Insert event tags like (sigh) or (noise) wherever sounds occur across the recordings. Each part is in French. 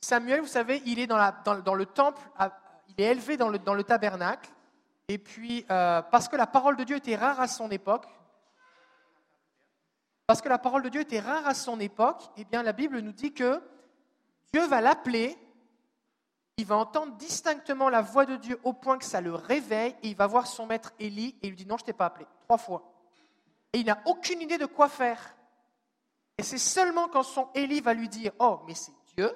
Samuel, vous savez, il est dans, le temple, il est élevé dans le, tabernacle, et puis euh, parce que la parole de Dieu était rare à son époque, parce que la parole de Dieu était rare à son époque, eh bien la Bible nous dit que Dieu va l'appeler, il va entendre distinctement la voix de Dieu au point que ça le réveille, et il va voir son maître Élie, et il lui dit non, je t'ai pas appelé, trois fois. Et il n'a aucune idée de quoi faire. Et c'est seulement quand son Élie va lui dire, oh, mais c'est Dieu,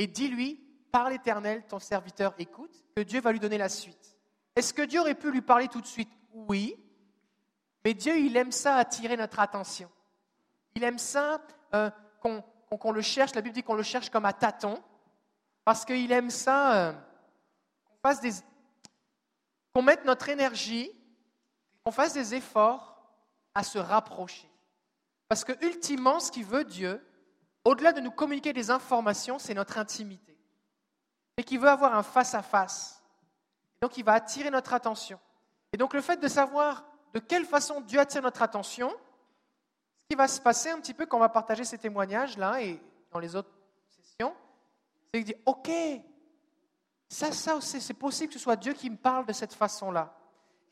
et dis-lui, par l'Éternel, ton serviteur écoute, que Dieu va lui donner la suite. Est-ce que Dieu aurait pu lui parler tout de suite? Oui, mais Dieu, il aime ça attirer notre attention. Il aime ça euh, qu'on le cherche, la Bible dit qu'on le cherche comme à tâtons, parce qu'il aime ça euh, qu'on fasse des... qu'on mette notre énergie, qu'on fasse des efforts à se rapprocher. Parce que ultimement, ce qu'il veut Dieu, au-delà de nous communiquer des informations, c'est notre intimité. Et qu'il veut avoir un face-à-face. Donc il va attirer notre attention. Et donc le fait de savoir de quelle façon Dieu attire notre attention, ce qui va se passer un petit peu quand on va partager ces témoignages-là et dans les autres sessions, c'est qu'il dit, OK, ça, ça, c'est possible que ce soit Dieu qui me parle de cette façon-là.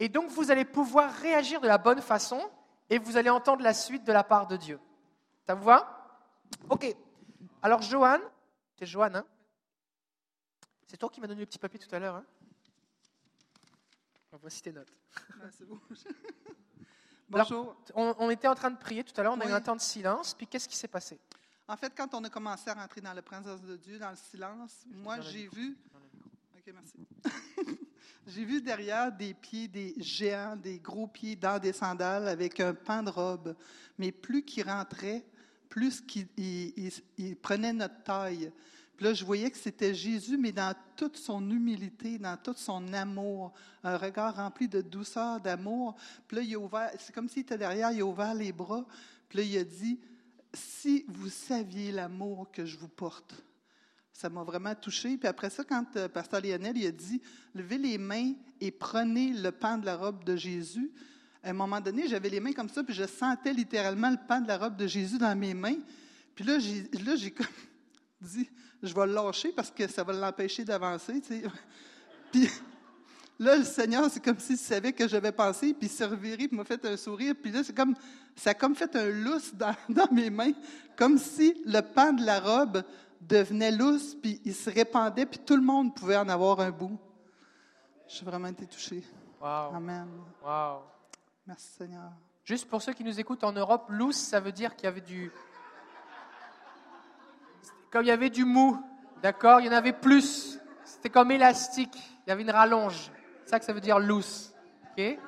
Et donc vous allez pouvoir réagir de la bonne façon et vous allez entendre la suite de la part de Dieu. Ça vous va? Ok. Alors, Johan, c'est Johan, hein? C'est toi qui m'as donné le petit papier tout à l'heure, hein? Voici tes notes. c'est bon. (laughs) Bonjour. on, était en train de prier tout à l'heure, on a eu un temps de silence, puis qu'est-ce qui s'est passé? En fait, quand on a commencé à rentrer dans la présence de Dieu, dans le silence, moi, j'ai vu. Ok, merci. (laughs) j'ai vu derrière des pieds, des géants, des gros pieds dans des sandales avec un pan de robe. Mais plus qu'ils rentraient, plus qu'il prenait notre taille. Puis là, je voyais que c'était Jésus, mais dans toute son humilité, dans tout son amour, un regard rempli de douceur, d'amour. Puis là, il a ouvert, c'est comme s'il était derrière, il a ouvert les bras. Puis là, il a dit, si vous saviez l'amour que je vous porte. Ça m'a vraiment touché. Puis après ça, quand euh, Pasteur Lionel il a dit, levez les mains et prenez le pan de la robe de Jésus, à un moment donné, j'avais les mains comme ça, puis je sentais littéralement le pan de la robe de Jésus dans mes mains. Puis là, j'ai, là, j'ai (laughs) dit, je vais le lâcher parce que ça va l'empêcher d'avancer. Tu sais. (laughs) Puis là, le Seigneur, c'est comme s'il savait que j'avais pensé, puis il s'est reviré, puis m'a fait un sourire. Puis là, c'est comme, ça a comme fait un lousse dans, (laughs) dans mes mains, comme si le pan de la robe devenait lousse, puis il se répandait, puis tout le monde pouvait en avoir un bout. J'ai vraiment été touché. Wow. Amen. Wow. Merci Seigneur. Juste pour ceux qui nous écoutent en Europe, loose, ça veut dire qu'il y avait du. Comme il y avait du mou, d'accord? Il y en avait plus. C'était comme élastique. Il y avait une rallonge. C'est ça que ça veut dire loose. OK?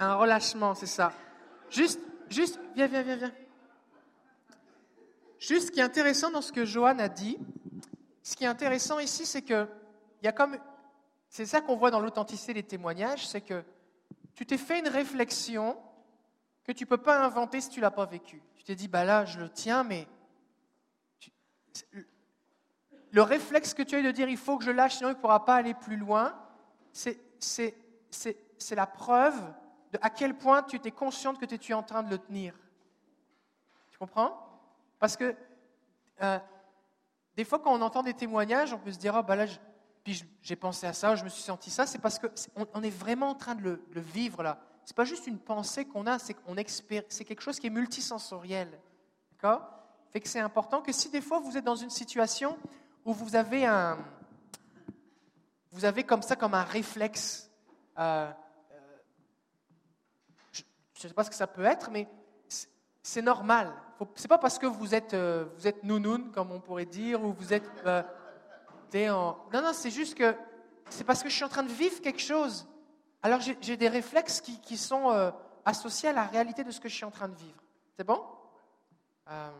Un relâchement, c'est ça. Juste, juste, viens, viens, viens, viens. Juste ce qui est intéressant dans ce que Johan a dit, ce qui est intéressant ici, c'est que il y a comme. C'est ça qu'on voit dans l'authenticité des témoignages, c'est que tu t'es fait une réflexion que tu ne peux pas inventer si tu ne l'as pas vécu. Tu t'es dit, bah là, je le tiens, mais le réflexe que tu as eu de dire, il faut que je lâche, sinon il ne pourra pas aller plus loin, c'est la preuve à quel point tu étais consciente que tu es en train de le tenir. Tu comprends? Parce que euh, des fois, quand on entend des témoignages, on peut se dire, oh, bah là, je, puis j'ai pensé à ça, je me suis senti ça, c'est parce qu'on est vraiment en train de le, vivre là. C'est pas juste une pensée qu'on a, c'est qu'on c'est quelque chose qui est multisensoriel. D'accord? Fait que c'est important que si des fois vous êtes dans une situation où vous avez un, vous avez comme ça comme un réflexe, euh, euh, je ne sais pas ce que ça peut être, mais c'est normal. C'est pas parce que vous êtes, euh, vous êtes nounoun, comme on pourrait dire, ou vous êtes non, non, c'est juste que c'est parce que je suis en train de vivre quelque chose. Alors j'ai des réflexes qui, sont euh, associés à la réalité de ce que je suis en train de vivre. C'est bon? Euh,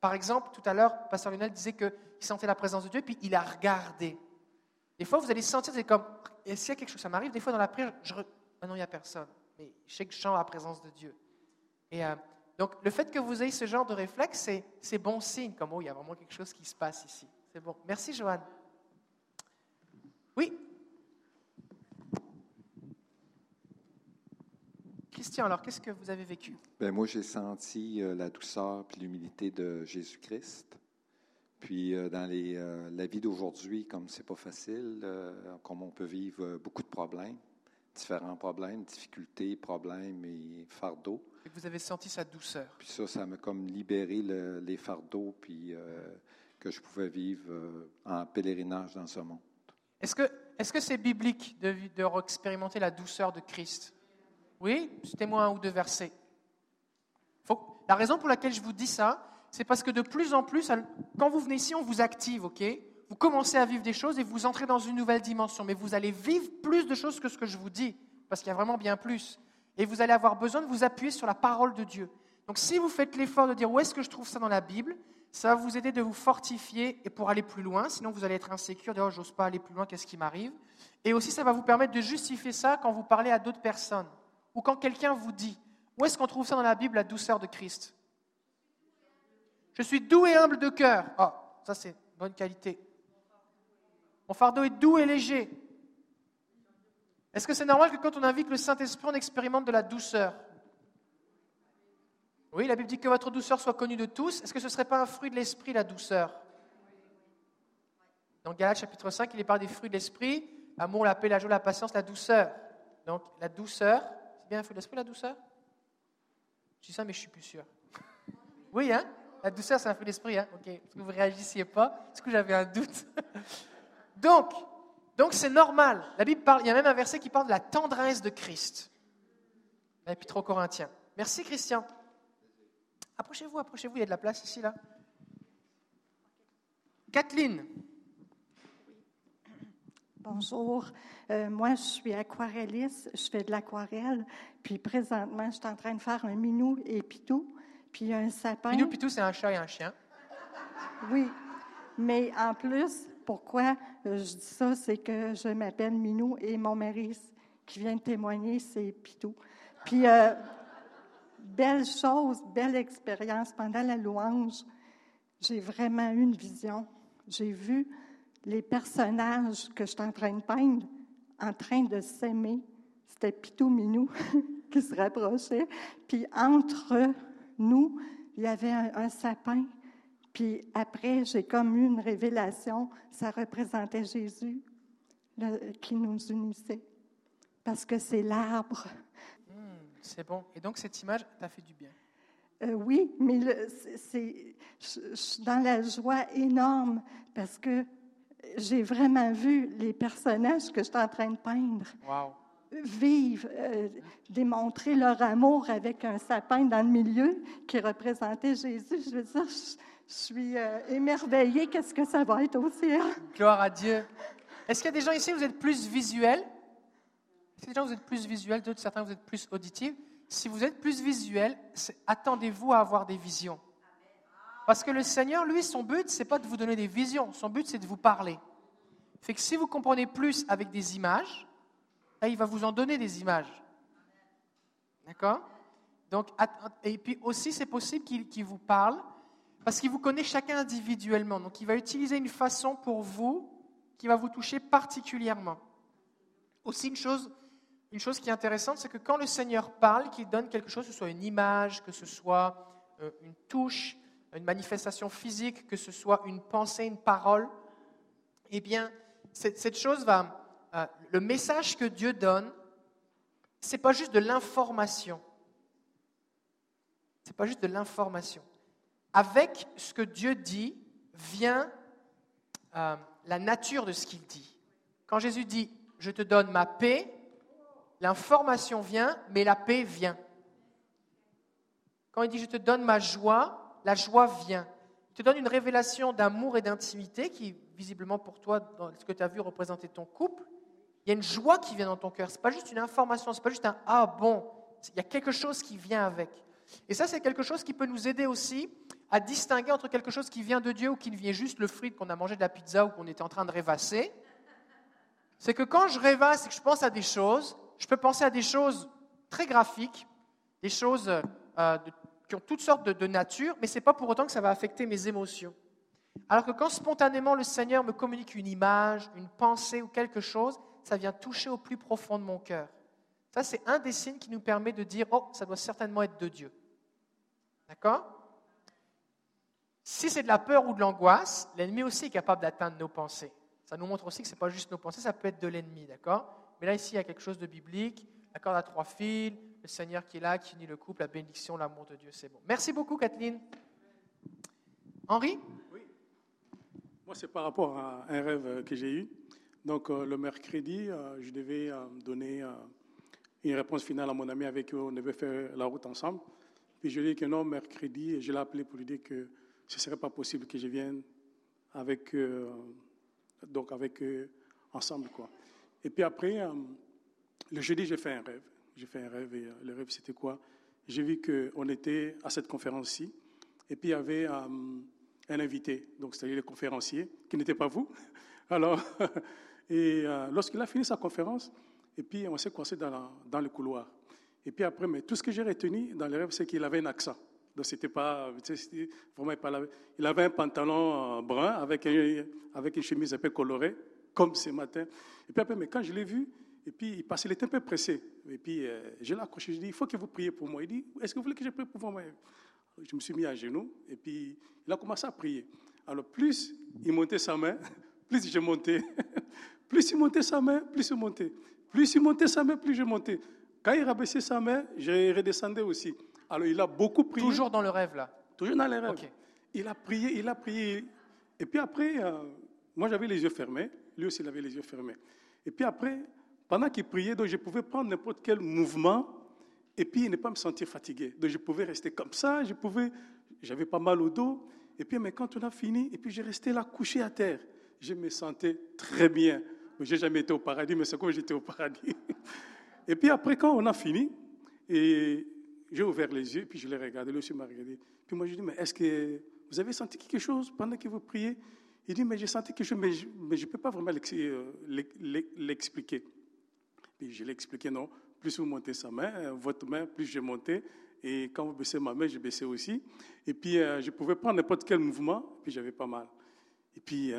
Par exemple, tout à l'heure, Pasteur Lionel disait qu'il sentait la présence de Dieu, puis il a regardé. Des fois, vous allez sentir, c'est comme, s'il y a quelque chose, ça m'arrive, des fois dans la prière, je, ah non, il n'y a personne. Mais je sais que je sens la présence de Dieu. Et euh, donc, le fait que vous ayez ce genre de réflexe, c'est bon signe, comme, oh, il y a vraiment quelque chose qui se passe ici. C'est bon. Merci, Joanne. Oui Christian alors qu'est-ce que vous avez vécu? Ben, moi, j'ai senti euh, la douceur et l'humilité de Jésus-Christ. Puis, euh, dans les, euh, la vie d'aujourd'hui, comme c'est pas facile, comme on peut vivre beaucoup de problèmes, différents problèmes, difficultés, problèmes et fardeaux. Et vous avez senti sa douceur? Puis ça, ça m'a comme libéré le- les fardeaux, puis que je pouvais vivre en pèlerinage dans ce monde. Est-ce que est-ce que c'est biblique de, de expérimenter la douceur de Christ? Oui Citez-moi un ou deux versets. La raison pour laquelle je vous dis ça, c'est parce que de plus en plus, quand vous venez ici, on vous active, ok? Vous commencez à vivre des choses et vous entrez dans une nouvelle dimension, mais vous allez vivre plus de choses que ce que je vous dis, parce qu'il y a vraiment bien plus. Et vous allez avoir besoin de vous appuyer sur la parole de Dieu. Donc si vous faites l'effort de dire où est-ce que je trouve ça dans la Bible, ça va vous aider de vous fortifier et pour aller plus loin. Sinon, vous allez être insécure, dire oh, j'ose pas aller plus loin, qu'est-ce qui m'arrive? Et aussi, ça va vous permettre de justifier ça quand vous parlez à d'autres personnes ou quand quelqu'un vous dit où est-ce qu'on trouve ça dans la Bible, la douceur de Christ? Je suis doux et humble de cœur. Oh, ça c'est bonne qualité. Mon fardeau est doux et léger. Est-ce que c'est normal que quand on invite le Saint-Esprit, on expérimente de la douceur? Oui, la Bible dit que votre douceur soit connue de tous. Est-ce que ce ne serait pas un fruit de l'Esprit, la douceur? Dans Galates chapitre 5, il est parlé des fruits de l'Esprit, l'amour, la paix, la joie, la patience, la douceur. Donc la douceur, c'est bien un fruit de l'Esprit, la douceur? Je dis ça, mais je suis plus sûr. (laughs) Oui, hein? La douceur, c'est un fruit d'esprit, hein? Ok. Est-ce que vous ne réagissiez pas Est-ce que j'avais un doute? (laughs) Donc, donc c'est normal. La Bible parle, il y a même un verset qui parle de la tendresse de Christ. L'Épître aux Corinthiens. Merci Christian. Approchez-vous, approchez-vous, il y a de la place ici, là. Kathleen, Bonjour. Euh, moi, je suis aquarelliste. Je fais de l'aquarelle. Puis présentement, je suis en train de faire un minou et pitou. Puis un sapin. Minou Pitou, c'est un chat et un chien. Oui. Mais en plus, pourquoi euh, je dis ça, c'est que je m'appelle Minou et mon mari qui vient de témoigner, c'est Pitou. Puis, euh, belle chose, belle expérience. Pendant la louange, j'ai vraiment eu une vision. J'ai vu les personnages que je suis en train de peindre en train de s'aimer. C'était Pitou Minou (laughs) qui se rapprochait. Puis entre nous, il y avait un, sapin. Puis après, j'ai comme eu une révélation. Ça représentait Jésus qui nous unissait. Parce que c'est l'arbre. C'est bon. Et donc cette image t'a fait du bien? Euh, oui, mais c'est, je, je suis dans la joie énorme parce que j'ai vraiment vu les personnages que je suis en train de peindre vivre, euh, démontrer leur amour avec un sapin dans le milieu qui représentait Jésus. Je veux dire, je, je suis euh, émerveillée. Qu'est-ce que ça va être au ciel? Gloire à Dieu. Est-ce qu'il y a des gens ici, vous êtes plus visuels? Des gens, vous êtes plus visuels, d'autres, certains, vous êtes plus auditifs Si vous êtes plus visuels, c'est- attendez-vous à avoir des visions. Parce que le Seigneur, lui, son but, c'est pas de vous donner des visions, son but, c'est de vous parler. Fait que si vous comprenez plus avec des images, il va vous en donner des images. D'accord? Donc, et puis aussi, c'est possible qu'il vous parle parce qu'il vous connaît chacun individuellement. Donc, il va utiliser une façon pour vous qui va vous toucher particulièrement. Aussi, une chose, une chose qui est intéressante, c'est que quand le Seigneur parle, qu'il donne quelque chose, que ce soit une image, que ce soit euh, une touche, une manifestation physique, que ce soit une pensée, une parole, eh bien, cette, chose va. euh, le message que Dieu donne, c'est pas juste de l'information. C'est pas juste de l'information. Avec ce que Dieu dit vient euh, la nature de ce qu'il dit. Quand Jésus dit Je te donne ma paix, l'information vient, mais la paix vient. Quand il dit Je te donne ma joie, la joie vient. Il te donne une révélation d'amour et d'intimité qui, visiblement pour toi, dans ce que tu as vu représenter ton couple, il y a une joie qui vient dans ton cœur. Ce n'est pas juste une information, ce n'est pas juste un Ah bon. Il y a quelque chose qui vient avec. Et ça, c'est quelque chose qui peut nous aider aussi à distinguer entre quelque chose qui vient de Dieu ou qui vient juste le fruit qu'on a mangé de la pizza ou qu'on était en train de rêvasser. C'est que quand je rêvasse et que je pense à des choses, je peux penser à des choses très graphiques, des choses euh, qui ont toutes sortes de, de nature, mais ce n'est pas pour autant que ça va affecter mes émotions. Alors que quand spontanément le Seigneur me communique une image, une pensée ou quelque chose, ça vient toucher au plus profond de mon cœur. Ça, c'est un des signes qui nous permet de dire, oh, ça doit certainement être de Dieu. D'accord? Si c'est de la peur ou de l'angoisse, l'ennemi aussi est capable d'atteindre nos pensées. Ça nous montre aussi que ce n'est pas juste nos pensées, ça peut être de l'ennemi, d'accord? Mais là, ici, il y a quelque chose de biblique, la corde à trois fils, le Seigneur qui est là, qui unit le couple, la bénédiction, l'amour de Dieu, c'est bon. Merci beaucoup, Kathleen. Henri? Oui. Moi, c'est par rapport à un rêve que j'ai eu. Donc, euh, le mercredi, euh, je devais euh, donner une réponse finale à mon ami avec qui on devait faire la route ensemble. Puis je lui ai dit que non, mercredi, je l'ai appelé pour lui dire que ce ne serait pas possible que je vienne avec, donc avec ensemble. Quoi. Et puis après, le jeudi, j'ai fait un rêve. J'ai fait un rêve et le rêve, c'était quoi? J'ai vu qu'on était à cette conférence-ci et puis il y avait un invité, donc c'est-à-dire le conférencier, qui n'était pas vous. (laughs) Alors, (laughs) et euh, lorsqu'il a fini sa conférence, et puis on s'est coincé dans, le couloir. Et puis après, mais tout ce que j'ai retenu dans les rêves, c'est qu'il avait un accent. Donc c'était pas, vraiment, il avait un pantalon euh, brun avec, avec une chemise un peu colorée, comme ce matin. Et puis après, mais quand je l'ai vu, et puis parce qu'il était un peu pressé, et puis euh, je l'ai accroché, je lui ai dit, il faut que vous priez pour moi. Il dit, est-ce que vous voulez que je prie pour vous Je me suis mis à genoux, et puis il a commencé à prier. Alors plus il montait sa main, (laughs) plus je montais. (laughs) plus il montait sa main, plus je montais. Plus il montait sa main, plus je montais. Quand il rabaissait sa main, je redescendais aussi. Alors il a beaucoup prié. Toujours dans le rêve, là? Toujours dans le rêve. Il a prié, il a prié. Et puis après, euh, moi j'avais les yeux fermés. Lui aussi, il avait les yeux fermés. Et puis après, pendant qu'il priait, donc je pouvais prendre n'importe quel mouvement et puis ne pas me sentir fatigué. Donc je pouvais rester comme ça, je pouvais, j'avais pas mal au dos. Et puis, mais quand on a fini, et puis j'ai resté là couché à terre je me sentais très bien. Je n'ai jamais été au paradis, mais c'est comme j'étais au paradis. (laughs) Et puis après, quand on a fini, et j'ai ouvert les yeux, puis je l'ai regardé, lui aussi m'a regardé. Puis moi, je dis, mais est-ce que vous avez senti quelque chose pendant que vous priez? Il dit, mais j'ai senti mais je ne peux pas vraiment euh, l'expliquer. Puis je l'ai expliqué, non. Plus vous montez sa main, euh, votre main, plus je montais. Et quand vous baissez ma main, je baissais aussi. Et puis, euh, je pouvais prendre n'importe quel mouvement, puis j'avais pas mal. Et puis,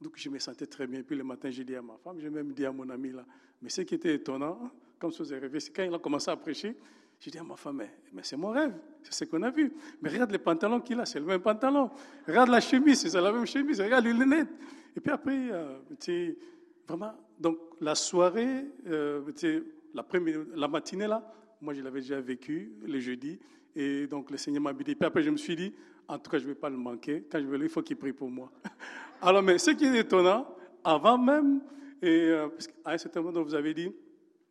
donc je me sentais très bien. Puis le matin, j'ai dit à ma femme, j'ai même dit à mon ami là. Mais ce qui était étonnant, comme ça s'est rêvé, c'est quand il a commencé à prêcher, j'ai dit à ma femme, mais, c'est mon rêve, c'est ce qu'on a vu. Mais regarde les pantalons qu'il a, c'est le même pantalon. Regarde la chemise, c'est la même chemise. Regarde les lunettes. Et puis après, euh, vraiment, donc la soirée, euh, la, la matinée là, moi je l'avais déjà vécu le jeudi. Et donc le Seigneur m'a dit. Puis après, je me suis dit, en tout cas, je ne vais pas le manquer. Quand je vais là, il faut qu'il prie pour moi. (laughs) Alors, mais ce qui est étonnant, avant même, et euh, à un certain moment, vous avez dit,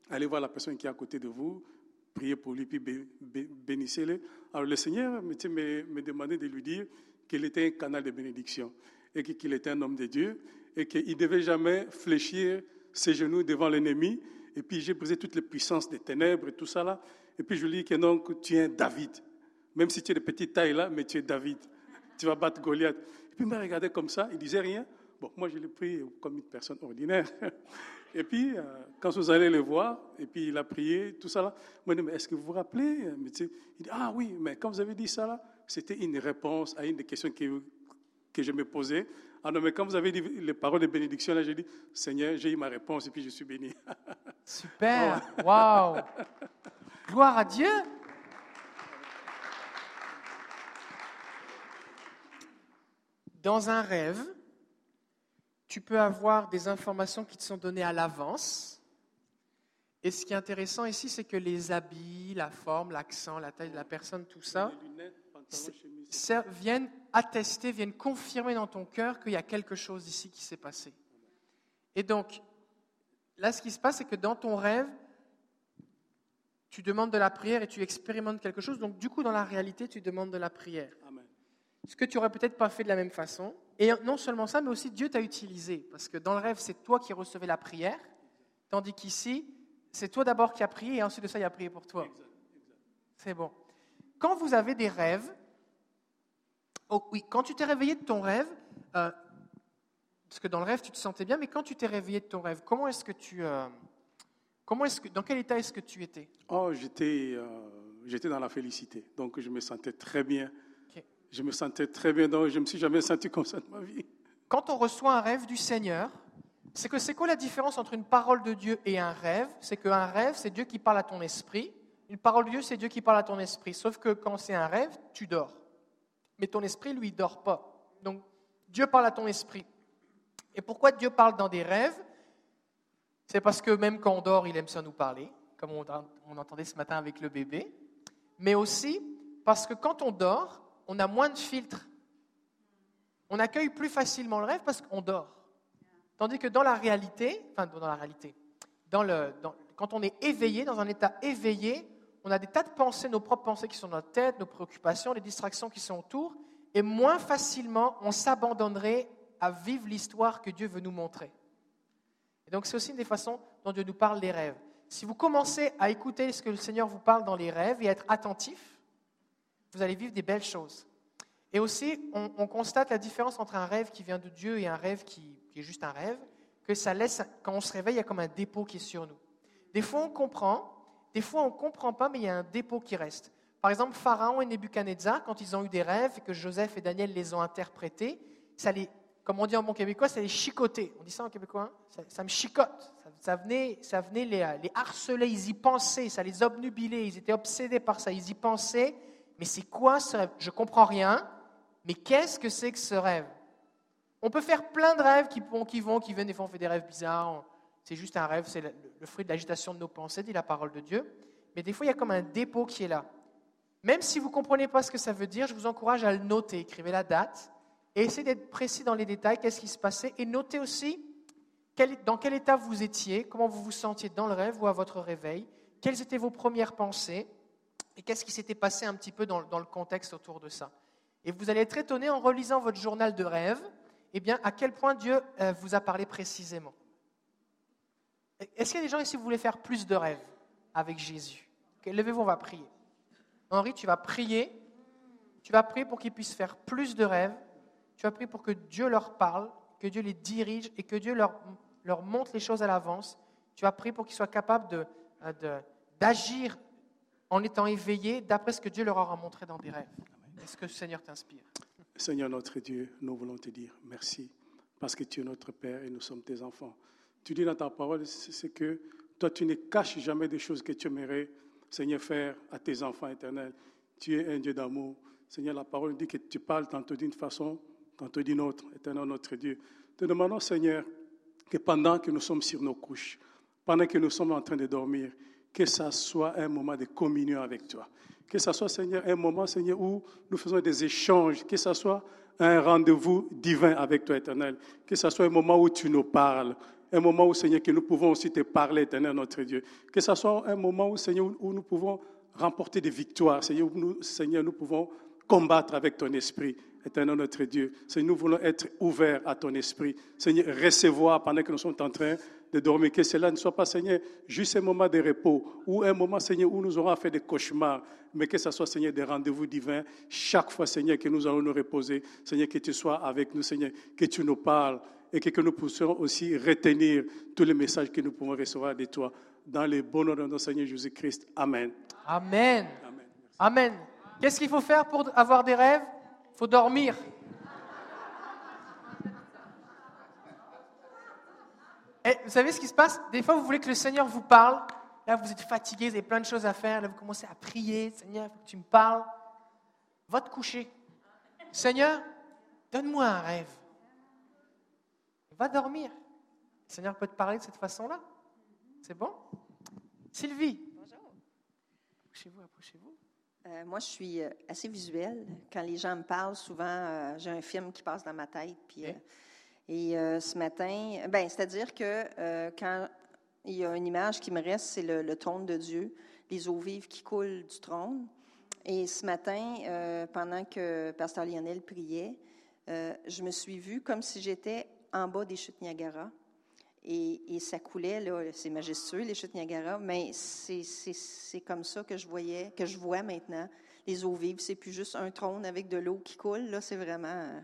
allez voir la personne qui est à côté de vous, priez pour lui, puis bénissez-le. Alors, le Seigneur me, me demandait de lui dire qu'il était un canal de bénédiction et qu'il était un homme de Dieu et qu'il ne devait jamais fléchir ses genoux devant l'ennemi. Et puis, j'ai brisé toutes les puissances des ténèbres et tout ça là. Et puis, je lui dis que non, tu es un David. Même si tu es de petite taille là, mais tu es David. Tu vas battre Goliath. Puis il me regardait comme ça, il disait rien. Bon, moi, je l'ai pris comme une personne ordinaire. (laughs) Et puis, euh, quand vous allez le voir, et puis il a prié, tout ça là, moi, je dis, mais est-ce que vous vous rappelez? Il dit, ah oui, mais quand vous avez dit ça là, c'était une réponse à une des questions que, que je me posais. Ah non, mais quand vous avez dit les paroles de bénédiction, là, j'ai dit, Seigneur, j'ai eu ma réponse et puis je suis béni. (laughs) Super, waouh. Gloire à Dieu. Dans un rêve, tu peux avoir des informations qui te sont données à l'avance. Et ce qui est intéressant ici, c'est que les habits, la forme, l'accent, la taille de la personne, tout ça, viennent attester, viennent confirmer dans ton cœur qu'il y a quelque chose ici qui s'est passé. Et donc, là, ce qui se passe, c'est que dans ton rêve, tu demandes de la prière et tu expérimentes quelque chose. Donc, du coup, dans la réalité, tu demandes de la prière ce que tu aurais peut-être pas fait de la même façon. Et non seulement ça, mais aussi Dieu t'a utilisé. Parce que dans le rêve, c'est toi qui recevais la prière, tandis qu'ici, c'est toi d'abord qui as prié et ensuite de ça, il a prié pour toi. C'est bon. Quand vous avez des rêves, oh oui, quand tu t'es réveillé de ton rêve, euh, parce que dans le rêve, tu te sentais bien, mais quand tu t'es réveillé de ton rêve, comment est-ce que tu... Euh, comment est-ce que, dans quel état est-ce que tu étais? Oh, j'étais, euh, j'étais dans la félicité. Donc, je me sentais très bien je me sentais très bien, donc je ne me suis jamais senti comme ça de ma vie. Quand on reçoit un rêve du Seigneur, c'est que c'est quoi la différence entre une parole de Dieu et un rêve? C'est qu'un rêve, c'est Dieu qui parle à ton esprit. Une parole de Dieu, c'est Dieu qui parle à ton esprit. Sauf que quand c'est un rêve, tu dors. Mais ton esprit, lui, dort pas. Donc, Dieu parle à ton esprit. Et pourquoi Dieu parle dans des rêves? C'est parce que même quand on dort, il aime ça nous parler, comme on, on entendait ce matin avec le bébé. Mais aussi parce que quand on dort, on a moins de filtres. On accueille plus facilement le rêve parce qu'on dort. Tandis que dans la réalité, enfin dans la réalité, quand on est éveillé, dans un état éveillé, on a des tas de pensées, nos propres pensées qui sont dans notre tête, nos préoccupations, les distractions qui sont autour, et moins facilement on s'abandonnerait à vivre l'histoire que Dieu veut nous montrer. Et donc c'est aussi une des façons dont Dieu nous parle des rêves. Si vous commencez à écouter ce que le Seigneur vous parle dans les rêves et à être attentif, vous allez vivre des belles choses. Et aussi, on, constate la différence entre un rêve qui vient de Dieu et un rêve qui, est juste un rêve, que ça laisse, quand on se réveille, il y a comme un dépôt qui est sur nous. Des fois, on comprend, des fois, on ne comprend pas, mais il y a un dépôt qui reste. Par exemple, Pharaon et Nebuchadnezzar, quand ils ont eu des rêves et que Joseph et Daniel les ont interprétés, ça les, comme on dit en bon québécois, ça les chicotait. On dit ça en québécois hein? ça, me chicote. Ça, venait, ça venait les, les, harceler, ils y pensaient, ça les obnubilait, ils étaient obsédés par ça, ils y pensaient. Mais c'est quoi ce rêve? Je comprends rien, mais qu'est-ce que c'est que ce rêve? On peut faire plein de rêves qui, vont, qui vont, qui viennent, des fois on fait des rêves bizarres. C'est juste un rêve, c'est le, fruit de l'agitation de nos pensées, dit la parole de Dieu. Mais des fois, il y a comme un dépôt qui est là. Même si vous ne comprenez pas ce que ça veut dire, je vous encourage à le noter. Écrivez la date et essayez d'être précis dans les détails, qu'est-ce qui se passait? Et notez aussi dans quel état vous étiez, comment vous vous sentiez dans le rêve ou à votre réveil, quelles étaient vos premières pensées? Et qu'est-ce qui s'était passé un petit peu dans, le contexte autour de ça? Et vous allez être étonné en relisant votre journal de rêve eh bien, à quel point Dieu euh, vous a parlé précisément. Est-ce qu'il y a des gens ici qui voulaient faire plus de rêves avec Jésus? Levez-vous, on va prier. Henri, tu vas prier. Tu vas prier pour qu'ils puissent faire plus de rêves. Tu vas prier pour que Dieu leur parle, que Dieu les dirige et que Dieu leur, montre les choses à l'avance. Tu vas prier pour qu'ils soient capables euh, d'agir de, en étant éveillés d'après ce que Dieu leur aura montré dans des rêves. Est-ce que le Seigneur t'inspire? Seigneur notre Dieu, nous voulons te dire merci parce que tu es notre Père et nous sommes tes enfants. Tu dis dans ta parole, c'est que toi, tu ne caches jamais des choses que tu aimerais, Seigneur, faire à tes enfants éternels. Tu es un Dieu d'amour. Seigneur, la parole dit que tu parles tantôt d'une façon, tantôt d'une autre, éternel notre Dieu. Te demandons, Seigneur, que pendant que nous sommes sur nos couches, pendant que nous sommes en train de dormir, que ça soit un moment de communion avec toi. Que ce soit, Seigneur, un moment, Seigneur, où nous faisons des échanges, que ce soit un rendez-vous divin avec toi, éternel. Que ce soit un moment où tu nous parles, un moment où, Seigneur, que nous pouvons aussi te parler, éternel, notre Dieu. Que ce soit un moment où, Seigneur, où nous pouvons remporter des victoires, Seigneur, nous, Seigneur, nous pouvons combattre avec ton esprit, éternel, notre Dieu. Seigneur, nous voulons être ouverts à ton esprit. Seigneur, recevoir pendant que nous sommes en train de dormir. Que cela ne soit pas, Seigneur, juste un moment de repos ou un moment, Seigneur, où nous aurons fait des cauchemars, mais que ce soit, Seigneur, des rendez-vous divins. Chaque fois, Seigneur, que nous allons nous reposer, Seigneur, que tu sois avec nous, Seigneur, que tu nous parles et que, nous puissions aussi retenir tous les messages que nous pouvons recevoir de toi. Dans le bon nom de notre Seigneur Jésus-Christ. Amen. Amen. Amen. Amen. Qu'est-ce qu'il faut faire pour avoir des rêves? Faut dormir. Et vous savez ce qui se passe? Des fois, vous voulez que le Seigneur vous parle. Là, vous êtes fatigué, vous avez plein de choses à faire. Là, vous commencez à prier. Seigneur, il faut que tu me parles. Va te coucher. Seigneur, donne-moi un rêve. Va dormir. Le Seigneur peut te parler de cette façon-là. C'est bon? Sylvie. Bonjour. Approchez-vous, approchez-vous. Euh, moi, je suis euh, assez visuelle. Quand les gens me parlent, souvent, euh, j'ai un film qui passe dans ma tête. Puis, et ce matin, ben, c'est-à-dire que quand il y a une image qui me reste, c'est le, trône de Dieu, les eaux vives qui coulent du trône. Et ce matin, pendant que Pasteur Lionel priait, je me suis vue comme si j'étais en bas des chutes Niagara. Et, et, ça coulait, là, c'est majestueux, les chutes Niagara, mais c'est comme ça que je voyais, que je vois maintenant les eaux vives. C'est plus juste un trône avec de l'eau qui coule, là, c'est vraiment. Euh,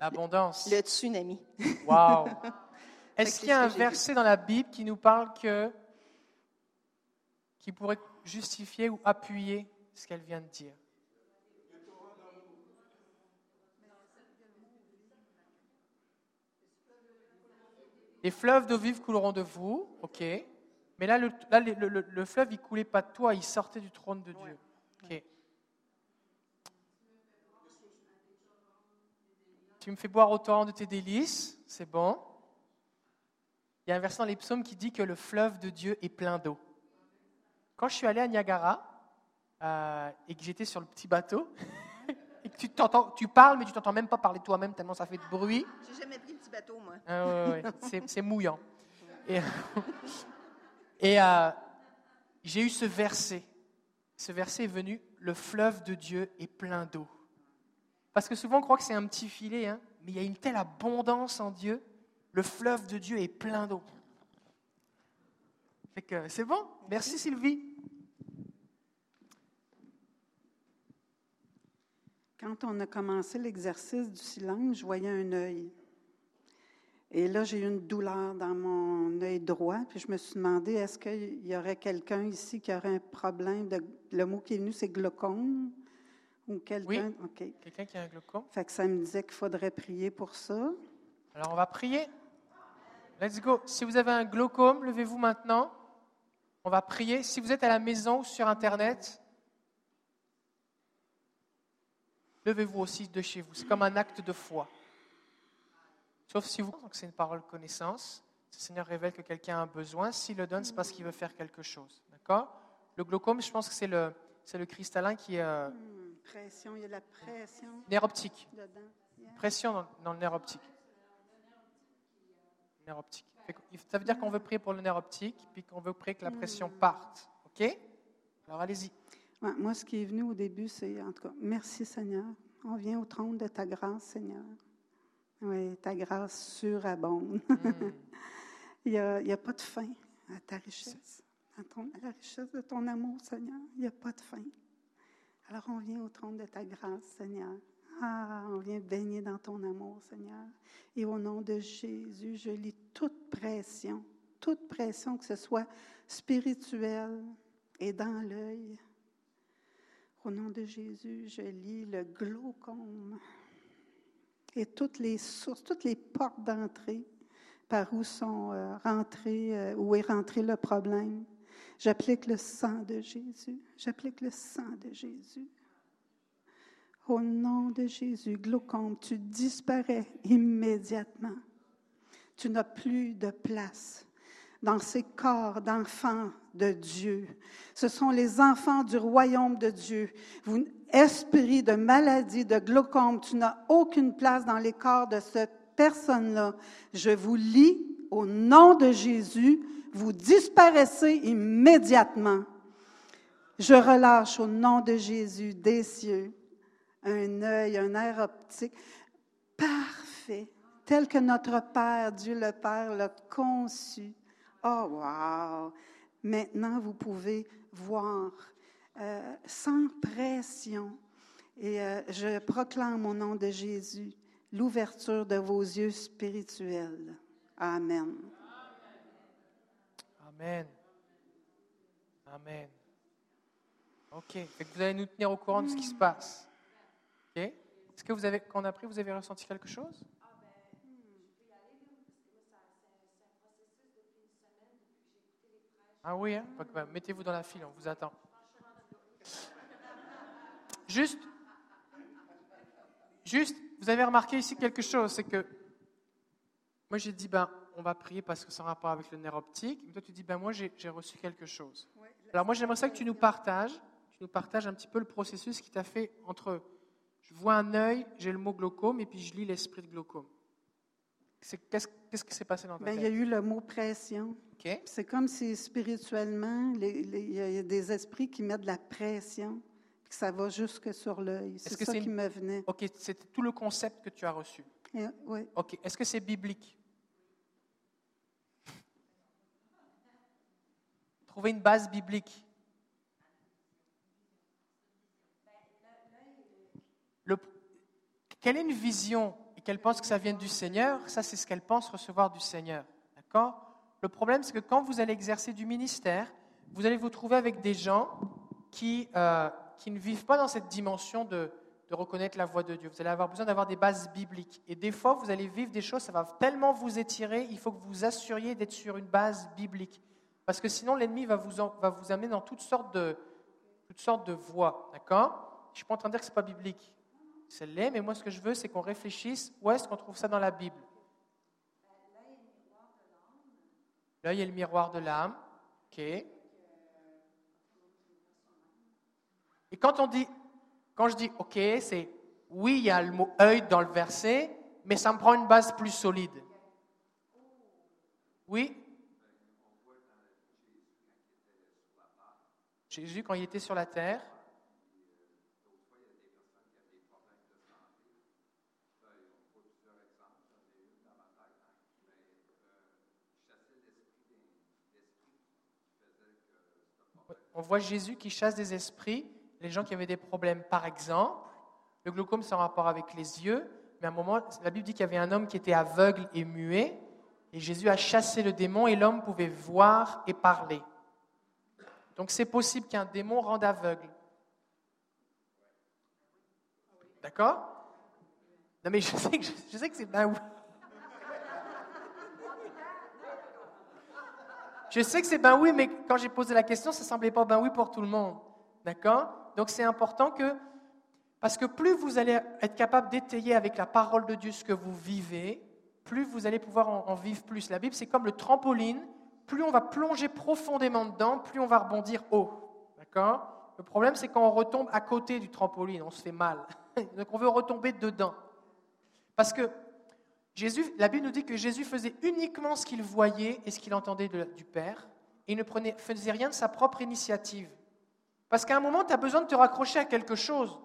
L'abondance. Le, tsunami. Wow! (laughs) Est-ce qu'il y a un verset dans la Bible qui nous parle que. qui pourrait justifier ou appuyer ce qu'elle vient de dire? Les fleuves d'eau vive couleront de vous, ok. Mais là, le, là, le, le- le fleuve, il coulait pas de toi, il sortait du trône de Dieu. Ok. Tu me fais boire au torrent de tes délices, c'est bon. Il y a un verset dans les psaumes qui dit que le fleuve de Dieu est plein d'eau. Quand je suis allé à Niagara euh, et que j'étais sur le petit bateau, (laughs) et que tu, parles, mais tu t'entends même pas parler toi-même tellement ça fait de bruit. J'ai jamais pris bateau, moi. Ah ouais, ouais, ouais. (laughs) C'est, c'est mouillant. Et, et, euh, j'ai eu ce verset. Ce verset est venu, le fleuve de Dieu est plein d'eau. Parce que souvent on croit que c'est un petit filet, hein, mais il y a une telle abondance en Dieu. Le fleuve de Dieu est plein d'eau. Fait que c'est bon. Merci Sylvie. Quand on a commencé l'exercice du silence, je voyais un œil. Et là, j'ai eu une douleur dans mon œil droit, puis je me suis demandé, est-ce qu'il y aurait quelqu'un ici qui aurait un problème de... Le mot qui est venu, c'est glaucome? Ou quelqu'un... OK. Quelqu'un qui a un glaucome Fait que ça me disait qu'il faudrait prier pour ça. Alors on va prier. Let's go. Si vous avez un glaucome, levez-vous maintenant. On va prier. Si vous êtes à la maison ou sur Internet, levez-vous aussi de chez vous. C'est comme un acte de foi. Sauf si vous donc c'est une parole connaissance. Si le Seigneur révèle que quelqu'un a un besoin, s'il le donne, c'est parce qu'il veut faire quelque chose. D'accord? Le glaucome, je pense que c'est le, c'est le cristallin qui est euh, Hmm, pression, il y a de la pression nerf optique. Yeah. Pression dans, dans le nerf optique. Nerf optique. Que- Ça veut dire qu'on veut prier pour le nerf optique, puis qu'on veut prier que la pression parte. OK? Alors allez-y. Ouais, moi, ce qui est venu au début, c'est, en tout cas, merci Seigneur. On vient au trône de ta grâce, Seigneur. Oui, ta grâce surabonde. Hmm. (laughs) il n'y a, a pas de fin à ta richesse, à, ton- à la richesse de ton amour, Seigneur. Il n'y a pas de fin. Alors, on vient au trône de ta grâce, Seigneur. Ah, on vient baigner dans ton amour, Seigneur. Et au nom de Jésus, je lis toute pression, toute pression, que ce soit spirituelle et dans l'œil. Au nom de Jésus, je lis le glaucome et toutes les sources, toutes les portes d'entrée par où sont euh, euh, où est rentré le problème. J'applique le sang de Jésus. J'applique le sang de Jésus. Au nom de Jésus, glaucome, tu disparais immédiatement. Tu n'as plus de place dans ces corps d'enfants de Dieu. Ce sont les enfants du royaume de Dieu. Vous, esprit de maladie, de glaucome, tu n'as aucune place dans les corps de cette personne-là. Je vous lis au nom de Jésus, vous disparaissez immédiatement. Je relâche au nom de Jésus des cieux un œil, un air optique parfait, tel que notre Père, Dieu le Père, l'a conçu. Oh, wow! Maintenant, vous pouvez voir euh, sans pression. Et euh, je proclame au nom de Jésus l'ouverture de vos yeux spirituels. Amen. Amen. Amen. OK. Vous allez nous tenir au courant de ce qui se passe. OK? Est-ce que vous avez, quand on a pris, vous avez ressenti quelque chose? Ah oui, hein? Mettez-vous dans la file, on vous attend. Juste, juste, vous avez remarqué ici quelque chose, c'est que moi j'ai dit, ben, on va prier parce que c'est en rapport avec le nerf optique. Toi tu dis, ben, moi j'ai reçu quelque chose. Alors moi j'aimerais ça que tu nous partages, tu nous partages un petit peu le processus qui t'a fait entre, je vois un œil, j'ai le mot glaucome, et puis je lis l'esprit de glaucome. Qu'est-ce qui s'est passé dans ta Bien, il y a eu le mot pression. C'est comme si spirituellement, il y a- des esprits qui mettent de la pression, puis que ça va jusque sur l'œil. C'est que ça qui une- me venait. OK, c'était tout le concept que tu as reçu. Et- oui. OK. Est-ce que c'est biblique? Trouver une base biblique. Le- qu'elle ait une vision et qu'elle pense que ça vient du Seigneur, ça c'est ce qu'elle pense recevoir du Seigneur. D'accord? Le problème, c'est que quand vous allez exercer du ministère, vous allez vous trouver avec des gens qui, euh, qui ne vivent pas dans cette dimension de, de reconnaître la voix de Dieu. Vous allez avoir besoin d'avoir des bases bibliques. Et des fois, vous allez vivre des choses, ça va tellement vous étirer, il faut que vous vous assuriez d'être sur une base biblique. Parce que sinon, l'ennemi va vous, va vous amener dans toutes sortes de, toutes sortes de voies. D'accord? Je ne suis pas en train de dire que ce n'est pas biblique. C'est l'est, mais moi, ce que je veux, c'est qu'on réfléchisse où est-ce qu'on trouve ça dans la Bible. L'œil est le miroir de l'âme. OK. Et quand on dit, quand je dis OK, c'est oui, il y a le mot œil dans le verset, mais ça me prend une base plus solide. Oui Jésus, quand il était sur la terre, on voit Jésus qui chasse des esprits, les gens qui avaient des problèmes, par exemple. Le glaucome, c'est en rapport avec les yeux, mais à un moment, la Bible dit qu'il y avait un homme qui était aveugle et muet, et Jésus a chassé le démon, et l'homme pouvait voir et parler. Donc c'est possible qu'un démon rende aveugle. D'accord? Non mais je sais que, c'est ben oui. Je sais que c'est ben oui, mais quand j'ai posé la question, ça ne semblait pas ben oui pour tout le monde. D'accord? Donc c'est important que, parce que plus vous allez être capable d'étayer avec la parole de Dieu ce que vous vivez, plus vous allez pouvoir en, vivre plus. La Bible, c'est comme le trampoline. Plus on va plonger profondément dedans, plus on va rebondir haut. D'accord? Le problème, c'est quand on retombe à côté du trampoline, on se fait mal. (laughs) Donc on veut retomber dedans. Parce que Jésus, la Bible nous dit que Jésus faisait uniquement ce qu'il voyait et ce qu'il entendait du Père, et il ne prenait, faisait rien de sa propre initiative. Parce qu'à un moment, tu as besoin de te raccrocher à quelque chose.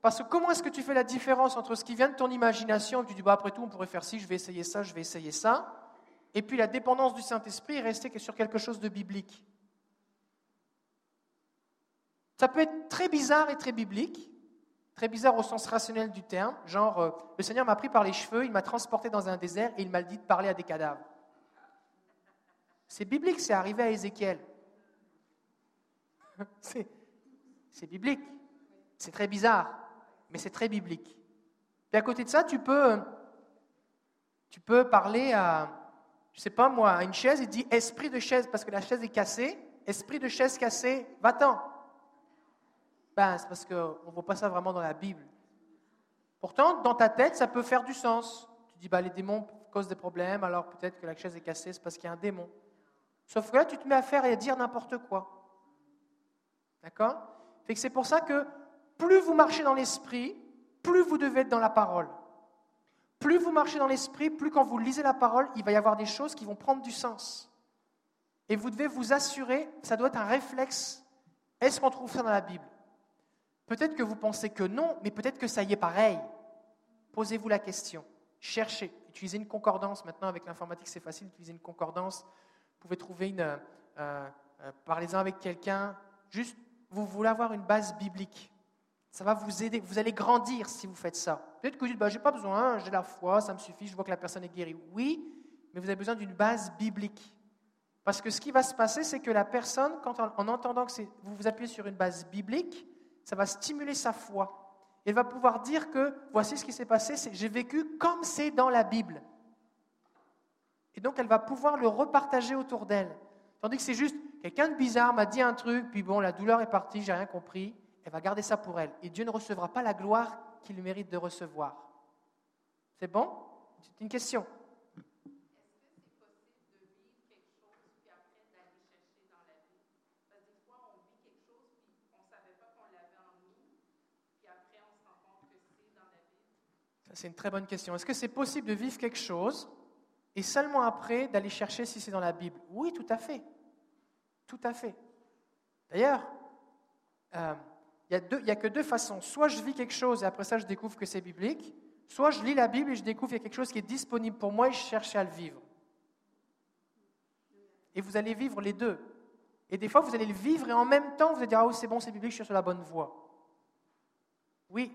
Parce que comment est-ce que tu fais la différence entre ce qui vient de ton imagination, et tu dis, bah, après tout, on pourrait faire ci, je vais essayer ça, je vais essayer ça, et puis la dépendance du Saint-Esprit est restée sur quelque chose de biblique. Ça peut être très bizarre et très biblique, Très bizarre au sens rationnel du terme, genre euh, le Seigneur m'a pris par les cheveux, il m'a transporté dans un désert et il m'a dit de parler à des cadavres. C'est biblique, c'est arrivé à Ézéchiel. (laughs) C'est biblique. C'est très bizarre, mais c'est très biblique. Et à côté de ça, tu peux, tu peux parler à, je sais pas moi, à une chaise et dire esprit de chaise, parce que la chaise est cassée, esprit de chaise cassée, va-t'en. Ben, c'est parce qu'on ne voit pas ça vraiment dans la Bible. Pourtant, dans ta tête, ça peut faire du sens. Tu dis, bah, les démons causent des problèmes, alors peut-être que la chaise est cassée, c'est parce qu'il y a un démon. Sauf que là, tu te mets à faire et à dire n'importe quoi. D'accord? C'est pour ça que plus vous marchez dans l'esprit, plus vous devez être dans la parole. Plus vous marchez dans l'esprit, plus quand vous lisez la parole, il va y avoir des choses qui vont prendre du sens. Et vous devez vous assurer, ça doit être un réflexe. Est-ce qu'on trouve ça dans la Bible? Peut-être que vous pensez que non, mais peut-être que ça y est pareil. Posez-vous la question. Cherchez. Utilisez une concordance. Maintenant, avec l'informatique, c'est facile d'utiliser une concordance. Vous pouvez trouver une. Euh, euh, parlez-en avec quelqu'un. Juste, vous voulez avoir une base biblique. Ça va vous aider. Vous allez grandir si vous faites ça. Peut-être que vous dites bah, j'ai pas besoin, j'ai la foi, ça me suffit, je vois que la personne est guérie. Oui, mais vous avez besoin d'une base biblique. Parce que ce qui va se passer, c'est que la personne, quand en, entendant que vous vous appuyez sur une base biblique, ça va stimuler sa foi. Elle va pouvoir dire que voici ce qui s'est passé, j'ai vécu comme c'est dans la Bible. Et donc elle va pouvoir le repartager autour d'elle. Tandis que c'est juste quelqu'un de bizarre m'a dit un truc, puis bon, la douleur est partie, j'ai rien compris. Elle va garder ça pour elle. Et Dieu ne recevra pas la gloire qu'il mérite de recevoir. C'est bon? C'est une question. C'est une très bonne question. Est-ce que c'est possible de vivre quelque chose et seulement après d'aller chercher si c'est dans la Bible? Oui, tout à fait. Tout à fait. D'ailleurs, euh, il n'y a, que deux façons. Soit je vis quelque chose et après ça je découvre que c'est biblique, soit je lis la Bible et je découvre qu'il y a quelque chose qui est disponible pour moi et je cherche à le vivre. Et vous allez vivre les deux. Et des fois, vous allez le vivre et en même temps, vous allez dire, ah c'est bon, c'est biblique, je suis sur la bonne voie. Oui,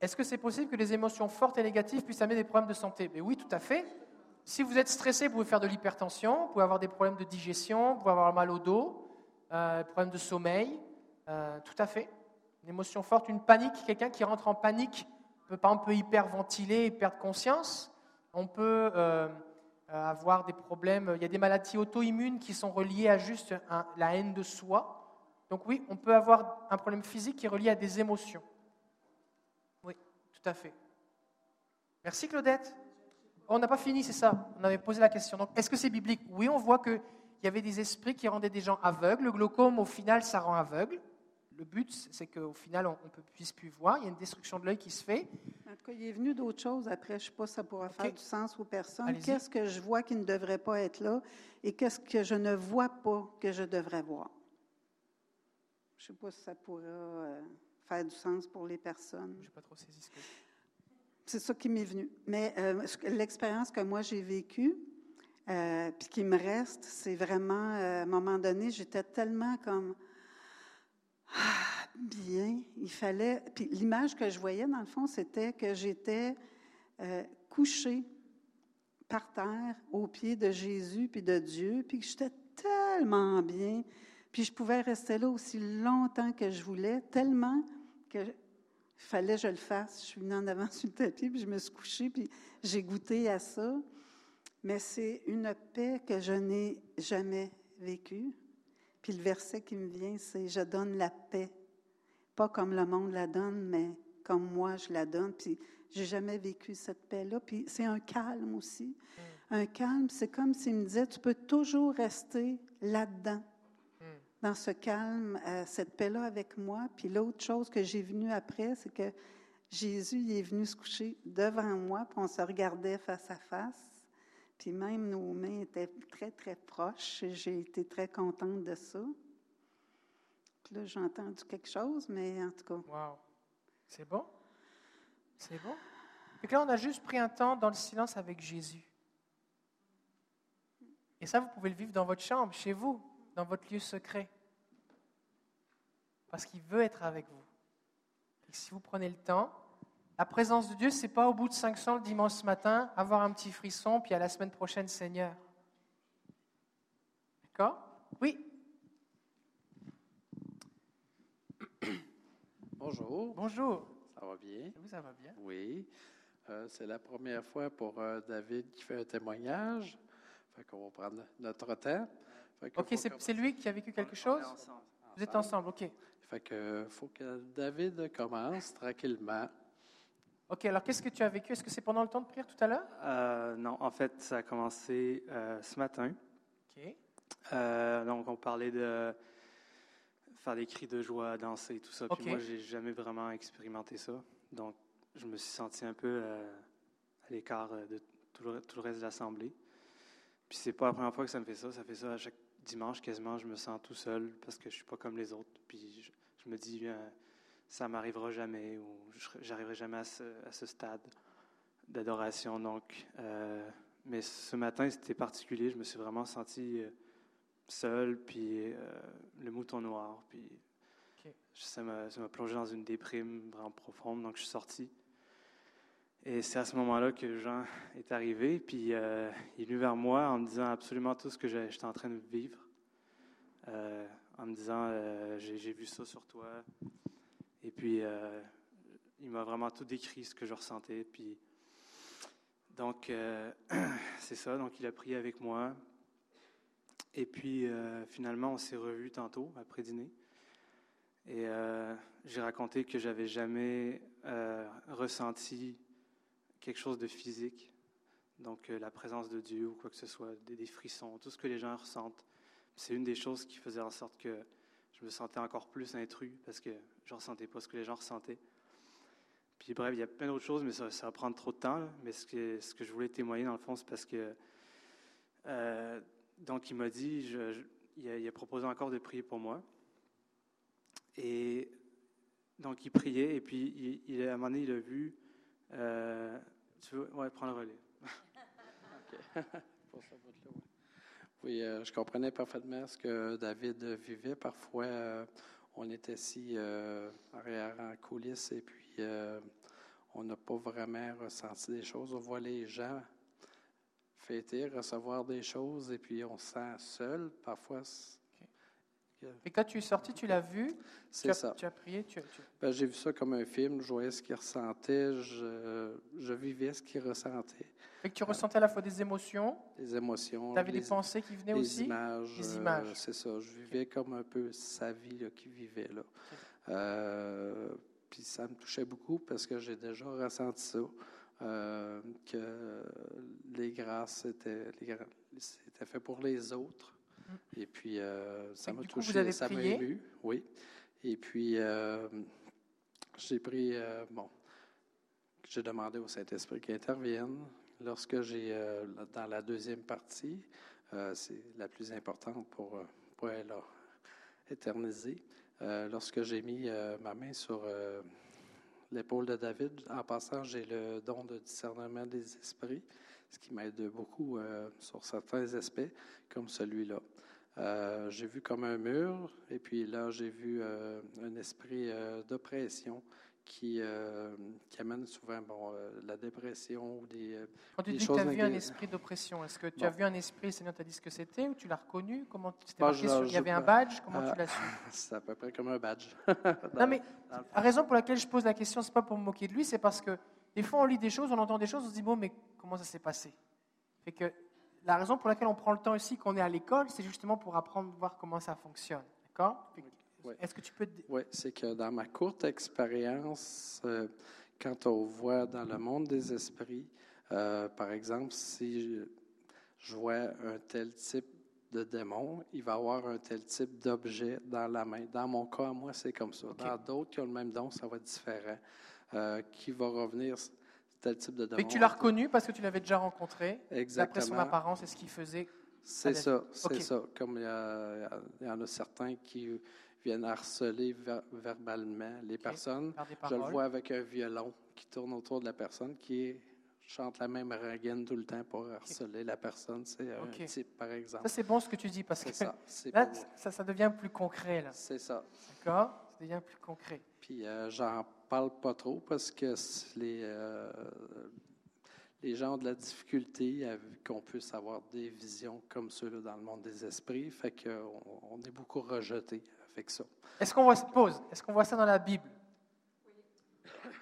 Est-ce que c'est possible que les émotions fortes et négatives puissent amener des problèmes de santé? Mais oui, tout à fait. si vous êtes stressé, vous pouvez faire de l'hypertension, vous pouvez avoir des problèmes de digestion, vous pouvez avoir mal au dos, euh, problèmes de sommeil, euh, tout à fait. Une émotion forte, une panique, quelqu'un qui rentre en panique peut par exemple peut hyperventiler et perdre conscience. On peut euh, avoir des problèmes, il y a des maladies auto-immunes qui sont reliées à juste la haine de soi. Donc oui, on peut avoir un problème physique qui est relié à des émotions. Tout à fait. Merci Claudette. On n'a pas fini, c'est ça. On avait posé la question. Donc, est-ce que c'est biblique? Oui, on voit qu'il y avait des esprits qui rendaient des gens aveugles. Le glaucome, au final, ça rend aveugle. Le but, c'est qu'au final, on ne puisse plus voir. Il y a une destruction de l'œil qui se fait. En tout cas, il est venu d'autres choses après. Je ne sais pas si ça pourra faire du sens aux personnes. Qu'est-ce que je vois qui ne devrait pas être là et qu'est-ce que je ne vois pas que je devrais voir? Je ne sais pas si ça pourra euh, faire du sens pour les personnes. Je n'ai pas trop saisi ce que c'est ça qui m'est venu. Mais euh, l'expérience que moi j'ai vécue, euh, puis qui me reste, c'est vraiment, euh, à un moment donné, j'étais tellement comme ah, bien. Il fallait. Puis l'image que je voyais, dans le fond, c'était que j'étais couchée par terre aux pieds de Jésus puis de Dieu, puis que j'étais tellement bien. Puis je pouvais rester là aussi longtemps que je voulais, tellement que fallait que je le fasse. Je suis venue en avant sur le tapis, puis je me suis couchée, puis j'ai goûté à ça. Mais c'est une paix que je n'ai jamais vécue. Puis le verset qui me vient, c'est Je donne la paix. Pas comme le monde la donne, mais comme moi je la donne. Puis j'ai jamais vécu cette paix-là. Puis c'est un calme aussi. Un calme, c'est comme s'il me disait Tu peux toujours rester là-dedans dans ce calme, euh, cette paix-là avec moi. Puis l'autre chose que j'ai venue après, c'est que Jésus est venu se coucher devant moi, puis on se regardait face à face. Puis même nos mains étaient très, très proches. J'ai été très contente de ça. Puis là, j'ai entendu quelque chose, mais en tout cas. Wow! C'est bon? C'est bon? Et là, on a juste pris un temps dans le silence avec Jésus. Et ça, vous pouvez le vivre dans votre chambre, chez vous dans votre lieu secret. Parce qu'il veut être avec vous. Et si vous prenez le temps, la présence de Dieu, ce n'est pas au bout de 500 le dimanche matin, avoir un petit frisson, puis à la semaine prochaine, Seigneur. D'accord? Oui? (coughs) Bonjour. Bonjour. Ça va bien? Oui, ça va bien? Oui. Euh, c'est la première fois pour euh, David qui fait un témoignage. Fait qu'on va prendre notre temps. OK, c'est lui qui a vécu quelque chose? Vous êtes ensemble, OK. Fait que faut que David commence tranquillement. OK, alors qu'est-ce que tu as vécu? Est-ce que c'est pendant le temps de prière tout à l'heure? Euh, non, en fait, ça a commencé euh, ce matin. OK. Euh, donc, on parlait de faire des cris de joie, danser, tout ça. Puis moi, j'ai jamais vraiment expérimenté ça. Donc, je me suis senti un peu à l'écart de tout le, tout le reste de l'assemblée. Puis c'est pas la première fois que ça me fait ça. Ça fait ça à chaque dimanche quasiment, je me sens tout seul parce que je suis pas comme les autres. Puis je, me dis, euh, ça m'arrivera jamais ou j'arriverai jamais à ce, stade d'adoration. Donc, euh, mais ce matin, c'était particulier. Je me suis vraiment senti euh, seul, puis le mouton noir. Puis ça m'a plongé dans une déprime vraiment profonde. Donc, je suis sorti. Et c'est à ce moment-là que Jean est arrivé, puis euh, il est venu vers moi en me disant absolument tout ce que j'étais en train de vivre, euh, en me disant euh, j'ai vu ça sur toi. Et puis il m'a vraiment tout décrit ce que je ressentais. Puis donc (clears throat) c'est ça. Donc il a prié avec moi. Et puis finalement on s'est revus tantôt après dîner. Et j'ai raconté que j'avais jamais ressenti quelque chose de physique, donc euh, la présence de Dieu ou quoi que ce soit, des, frissons, tout ce que les gens ressentent. C'est une des choses qui faisait en sorte que je me sentais encore plus intrus parce que je ne ressentais pas ce que les gens ressentaient. Puis bref, il y a plein d'autres choses, mais ça, va prendre trop de temps. Mais ce que, ce que je voulais témoigner, dans le fond, c'est parce que. Euh, donc, il m'a dit, il, a, proposé encore de prier pour moi. Et donc, il priait, et puis, à un moment donné, il a vu euh, tu veux? Ouais, prendre le relais. (laughs) (laughs) Oui, euh, je comprenais parfaitement ce que David vivait. Parfois, euh, on est assis arrière en coulisses et puis on n'a pas vraiment ressenti des choses. On voit les gens fêter, recevoir des choses, et puis on se sent seul. Parfois, et quand tu es sorti, tu l'as vu C'est ça. Tu as prié tu, Ben, J'ai vu ça comme un film, je voyais ce qu'il ressentait, je, je, vivais ce qu'il ressentait. Et que tu ressentais à la fois des émotions Des émotions. Tu avais des pensées qui venaient aussi images, Des images. Euh, c'est ça, je vivais comme un peu sa vie qu'il vivait. là. Euh, puis ça me touchait beaucoup parce que j'ai déjà ressenti ça. Euh, que les grâces étaient, c'était fait pour les autres. Et puis, euh, ça m'a touché, ça m'a ému. Oui. Et puis, euh, j'ai pris, euh, bon, j'ai demandé au Saint-Esprit qu'il intervienne. Lorsque j'ai, dans la deuxième partie, c'est la plus importante pour, pour elle éterniser, lorsque j'ai mis ma main sur l'épaule de David, en passant, j'ai le don de discernement des esprits ce qui m'aide beaucoup sur certains aspects, comme celui-là. Euh, j'ai vu comme un mur, et puis là, j'ai vu euh, un esprit euh, d'oppression qui, qui, amène souvent bon, la dépression ou des, Quand tu dis que tu as vu un esprit d'oppression, est-ce que tu as vu un esprit, le Seigneur t'a dit ce que c'était, ou tu l'as reconnu? Comment bah, Il y avait un badge? Comment tu l'as su? (laughs) C'est à peu près comme un badge. (laughs) non, mais la raison pour laquelle je pose la question, ce n'est pas pour me moquer de lui, c'est parce que des fois, on lit des choses, on entend des choses, on se dit, bon, mais comment ça s'est passé? Fait que la raison pour laquelle on prend le temps ici, qu'on est à l'école, c'est justement pour apprendre, voir comment ça fonctionne. D'accord? Est-ce que tu peux... Oui, c'est que dans ma courte expérience, euh, quand on voit dans le monde des esprits, euh, par exemple, si je, vois un tel type de démon, il va avoir un tel type d'objet dans la main. Dans mon cas, moi, c'est comme ça. Dans d'autres qui ont le même don, ça va être différent. Euh, qui va revenir tel type de demande. Et tu l'as reconnu parce que tu l'avais déjà rencontré. Exactement. D'après son apparence et ce qu'il faisait. C'est ça, c'est ça. Comme il y, en a certains qui viennent harceler verbalement les personnes. Je le vois avec un violon qui tourne autour de la personne qui chante la même rengaine tout le temps pour harceler la personne. C'est un type, par exemple. Ça, c'est bon ce que tu dis parce que ça, (laughs) là, ça, ça, devient plus concret. C'est ça. D'accord? Ça devient plus concret. Puis euh, j'en parle pas trop parce que les, euh, les gens ont de la difficulté qu'on puisse avoir des visions comme ceux-là dans le monde des esprits. Fait qu'on on est beaucoup rejeté avec ça. Est-ce qu'on voit, pause, est-ce qu'on voit ça dans la Bible?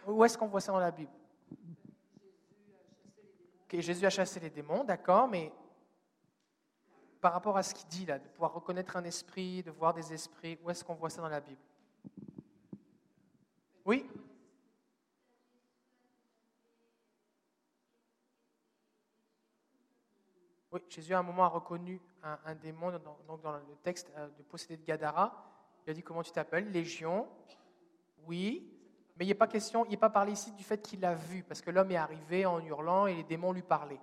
Où est-ce qu'on voit ça dans la Bible? Jésus a chassé les démons, d'accord, mais par rapport à ce qu'il dit là, de pouvoir reconnaître un esprit, de voir des esprits, où est-ce qu'on voit ça dans la Bible? Oui Oui, Jésus à un moment a reconnu un, démon dans le texte euh, de possédé de Gadara. Il a dit comment tu t'appelles? Légion. Oui, mais il n'est pas question, il n'est pas parlé ici du fait qu'il l'a vu, parce que l'homme est arrivé en hurlant et les démons lui parlaient.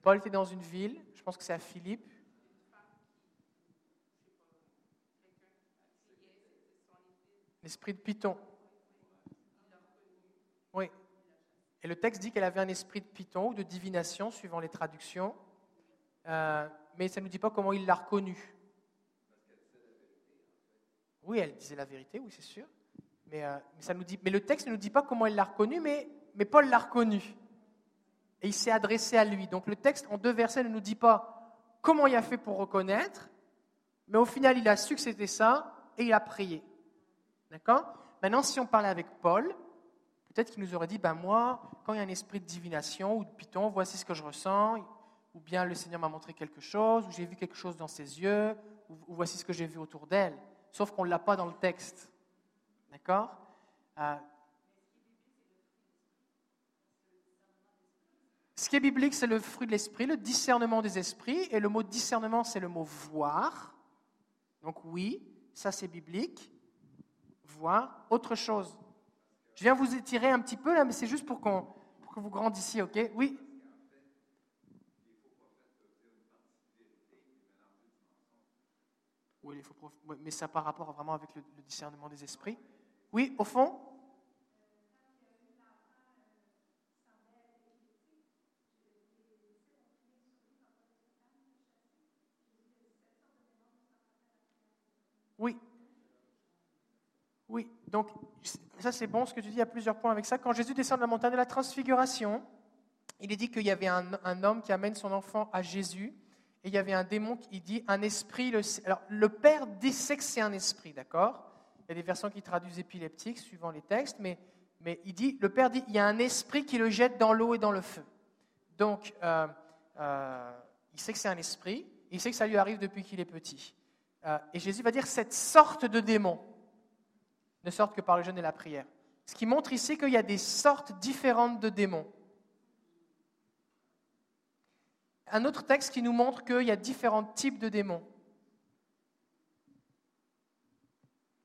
Paul était dans une ville, je pense que c'est à Philippe, L'esprit de Python. Oui. Et le texte dit qu'elle avait un esprit de Python ou de divination, suivant les traductions. Euh, mais ça ne nous dit pas comment il l'a reconnu. Oui, elle disait la vérité, oui, c'est sûr. Mais, euh, ça nous dit, mais le texte ne nous dit pas comment il l'a reconnu, mais, mais Paul l'a reconnu. Et il s'est adressé à lui. Donc le texte, en deux versets, ne nous dit pas comment il a fait pour reconnaître, mais au final, il a su que c'était ça et il a prié. D'accord? Maintenant, si on parlait avec Paul, peut-être qu'il nous aurait dit, ben moi, quand il y a un esprit de divination ou de python, voici ce que je ressens, ou bien le Seigneur m'a montré quelque chose, ou j'ai vu quelque chose dans ses yeux, ou, voici ce que j'ai vu autour d'elle. Sauf qu'on ne l'a pas dans le texte. D'accord? Euh, Ce qui est biblique, c'est le fruit de l'esprit, le discernement des esprits, et le mot discernement, c'est le mot voir. Donc oui, ça c'est biblique autre chose. Je viens vous étirer un petit peu là, mais c'est juste pour, qu'on, pour que vous grandissiez, ok? Oui Oui, il faut mais ça par rapport vraiment avec le discernement des esprits. Oui, au fond Oui, oui, donc ça c'est bon ce que tu dis, il y a plusieurs points avec ça. Quand Jésus descend de la montagne de la transfiguration, il est dit qu'il y avait un, homme qui amène son enfant à Jésus, et il y avait un démon qui dit un esprit. Le, alors, le père dit que c'est un esprit, d'accord? Il y a des versions qui traduisent épileptique suivant les textes, mais, mais il dit, le père dit il y a un esprit qui le jette dans l'eau et dans le feu. Donc, euh, euh, il sait que c'est un esprit, il sait que ça lui arrive depuis qu'il est petit. Euh, et Jésus va dire cette sorte de démon sorte que par le jeûne et la prière. Ce qui montre ici qu'il y a des sortes différentes de démons. Un autre texte qui nous montre qu'il y a différents types de démons.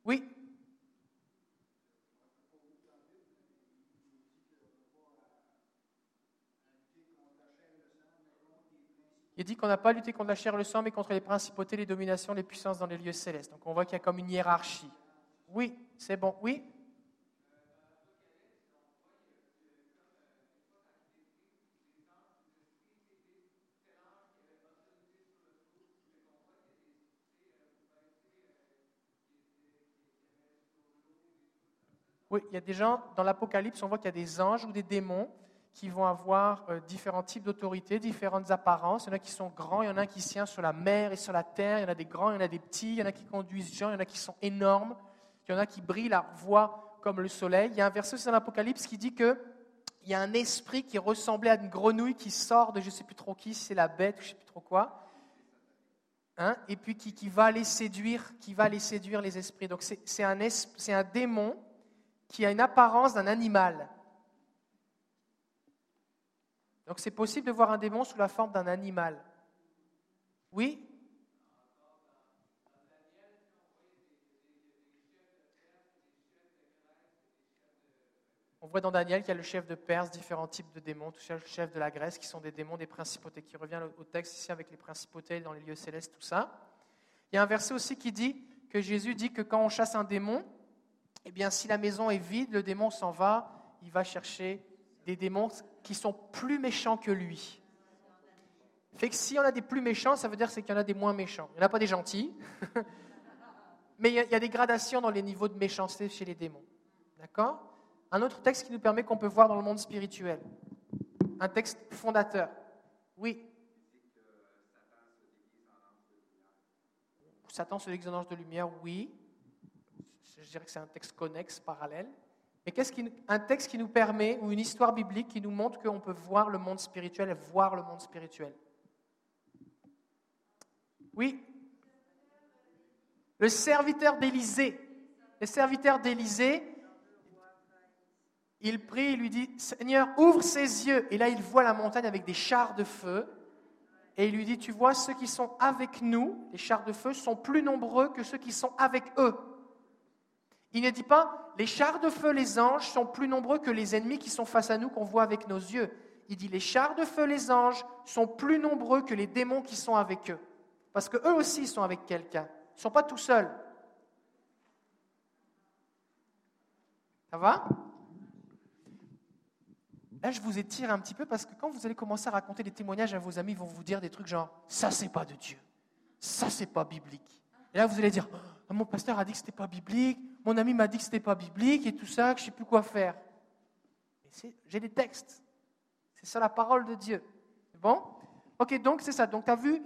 Oui Il dit qu'on n'a pas lutté contre la chair et le sang, mais contre les principautés, les dominations, les puissances dans les lieux célestes. Donc on voit qu'il y a comme une hiérarchie. Oui, c'est bon. Oui Oui, il y a des gens, dans l'Apocalypse, on voit qu'il y a des anges ou des démons qui vont avoir euh, différents types d'autorités, différentes apparences. Il y en a qui sont grands, il y en a qui tiennent sur la mer et sur la terre, il y en a des grands, il y en a des petits, il y en a qui conduisent gens, il y en a qui sont énormes, il y en a qui brillent la voix comme le soleil. Il y a un verset dans l'Apocalypse qui dit que il y a un esprit qui ressemblait à une grenouille qui sort de je ne sais plus trop qui, c'est la bête ou je ne sais plus trop quoi, hein, et puis qui, va les séduire, qui va les séduire les esprits. Donc c'est un, un démon qui a une apparence d'un animal. Donc c'est possible de voir un démon sous la forme d'un animal. Oui? On voit dans Daniel qu'il y a le chef de Perse, différents types de démons, tout ça, le chef de la Grèce, qui sont des démons des principautés, qui revient au texte ici avec les principautés dans les lieux célestes, tout ça. Il y a un verset aussi qui dit que Jésus dit que quand on chasse un démon, eh bien, si la maison est vide, le démon s'en va, il va chercher des démons qui sont plus méchants que lui. Fait que s'il y en a des plus méchants, ça veut dire qu'il y en a des moins méchants. Il n'y en a pas des gentils, (laughs) mais il y, a, des gradations dans les niveaux de méchanceté chez les démons. D'accord? Un autre texte qui nous permet qu'on peut voir dans le monde spirituel. Un texte fondateur. Oui. Satan se déguise de lumière, oui je dirais que c'est un texte connexe, parallèle. Mais qu'est-ce qui, un texte qui nous permet, ou une histoire biblique qui nous montre qu'on peut voir le monde spirituel et voir le monde spirituel? Oui Le serviteur d'Élysée. Le serviteur d'Élysée, il prie, il lui dit, Seigneur, ouvre ses yeux. Et là, il voit la montagne avec des chars de feu. Et il lui dit, tu vois, ceux qui sont avec nous, les chars de feu, sont plus nombreux que ceux qui sont avec eux. Il ne dit pas, les chars de feu, les anges, sont plus nombreux que les ennemis qui sont face à nous, qu'on voit avec nos yeux. Il dit, les chars de feu, les anges, sont plus nombreux que les démons qui sont avec eux. Parce qu'eux aussi sont avec quelqu'un. Ils ne sont pas tout seuls. Ça va? Là, je vous étire un petit peu parce que quand vous allez commencer à raconter des témoignages à vos amis, ils vont vous dire des trucs genre ça, c'est pas de Dieu. Ça, c'est pas biblique. Et là, vous allez dire ah, mon pasteur a dit que ce n'était pas biblique, mon ami m'a dit que ce n'était pas biblique et tout ça, que je sais plus quoi faire. J'ai des textes. C'est ça la parole de Dieu. Bon? Ok, donc c'est ça. Donc tu as vu,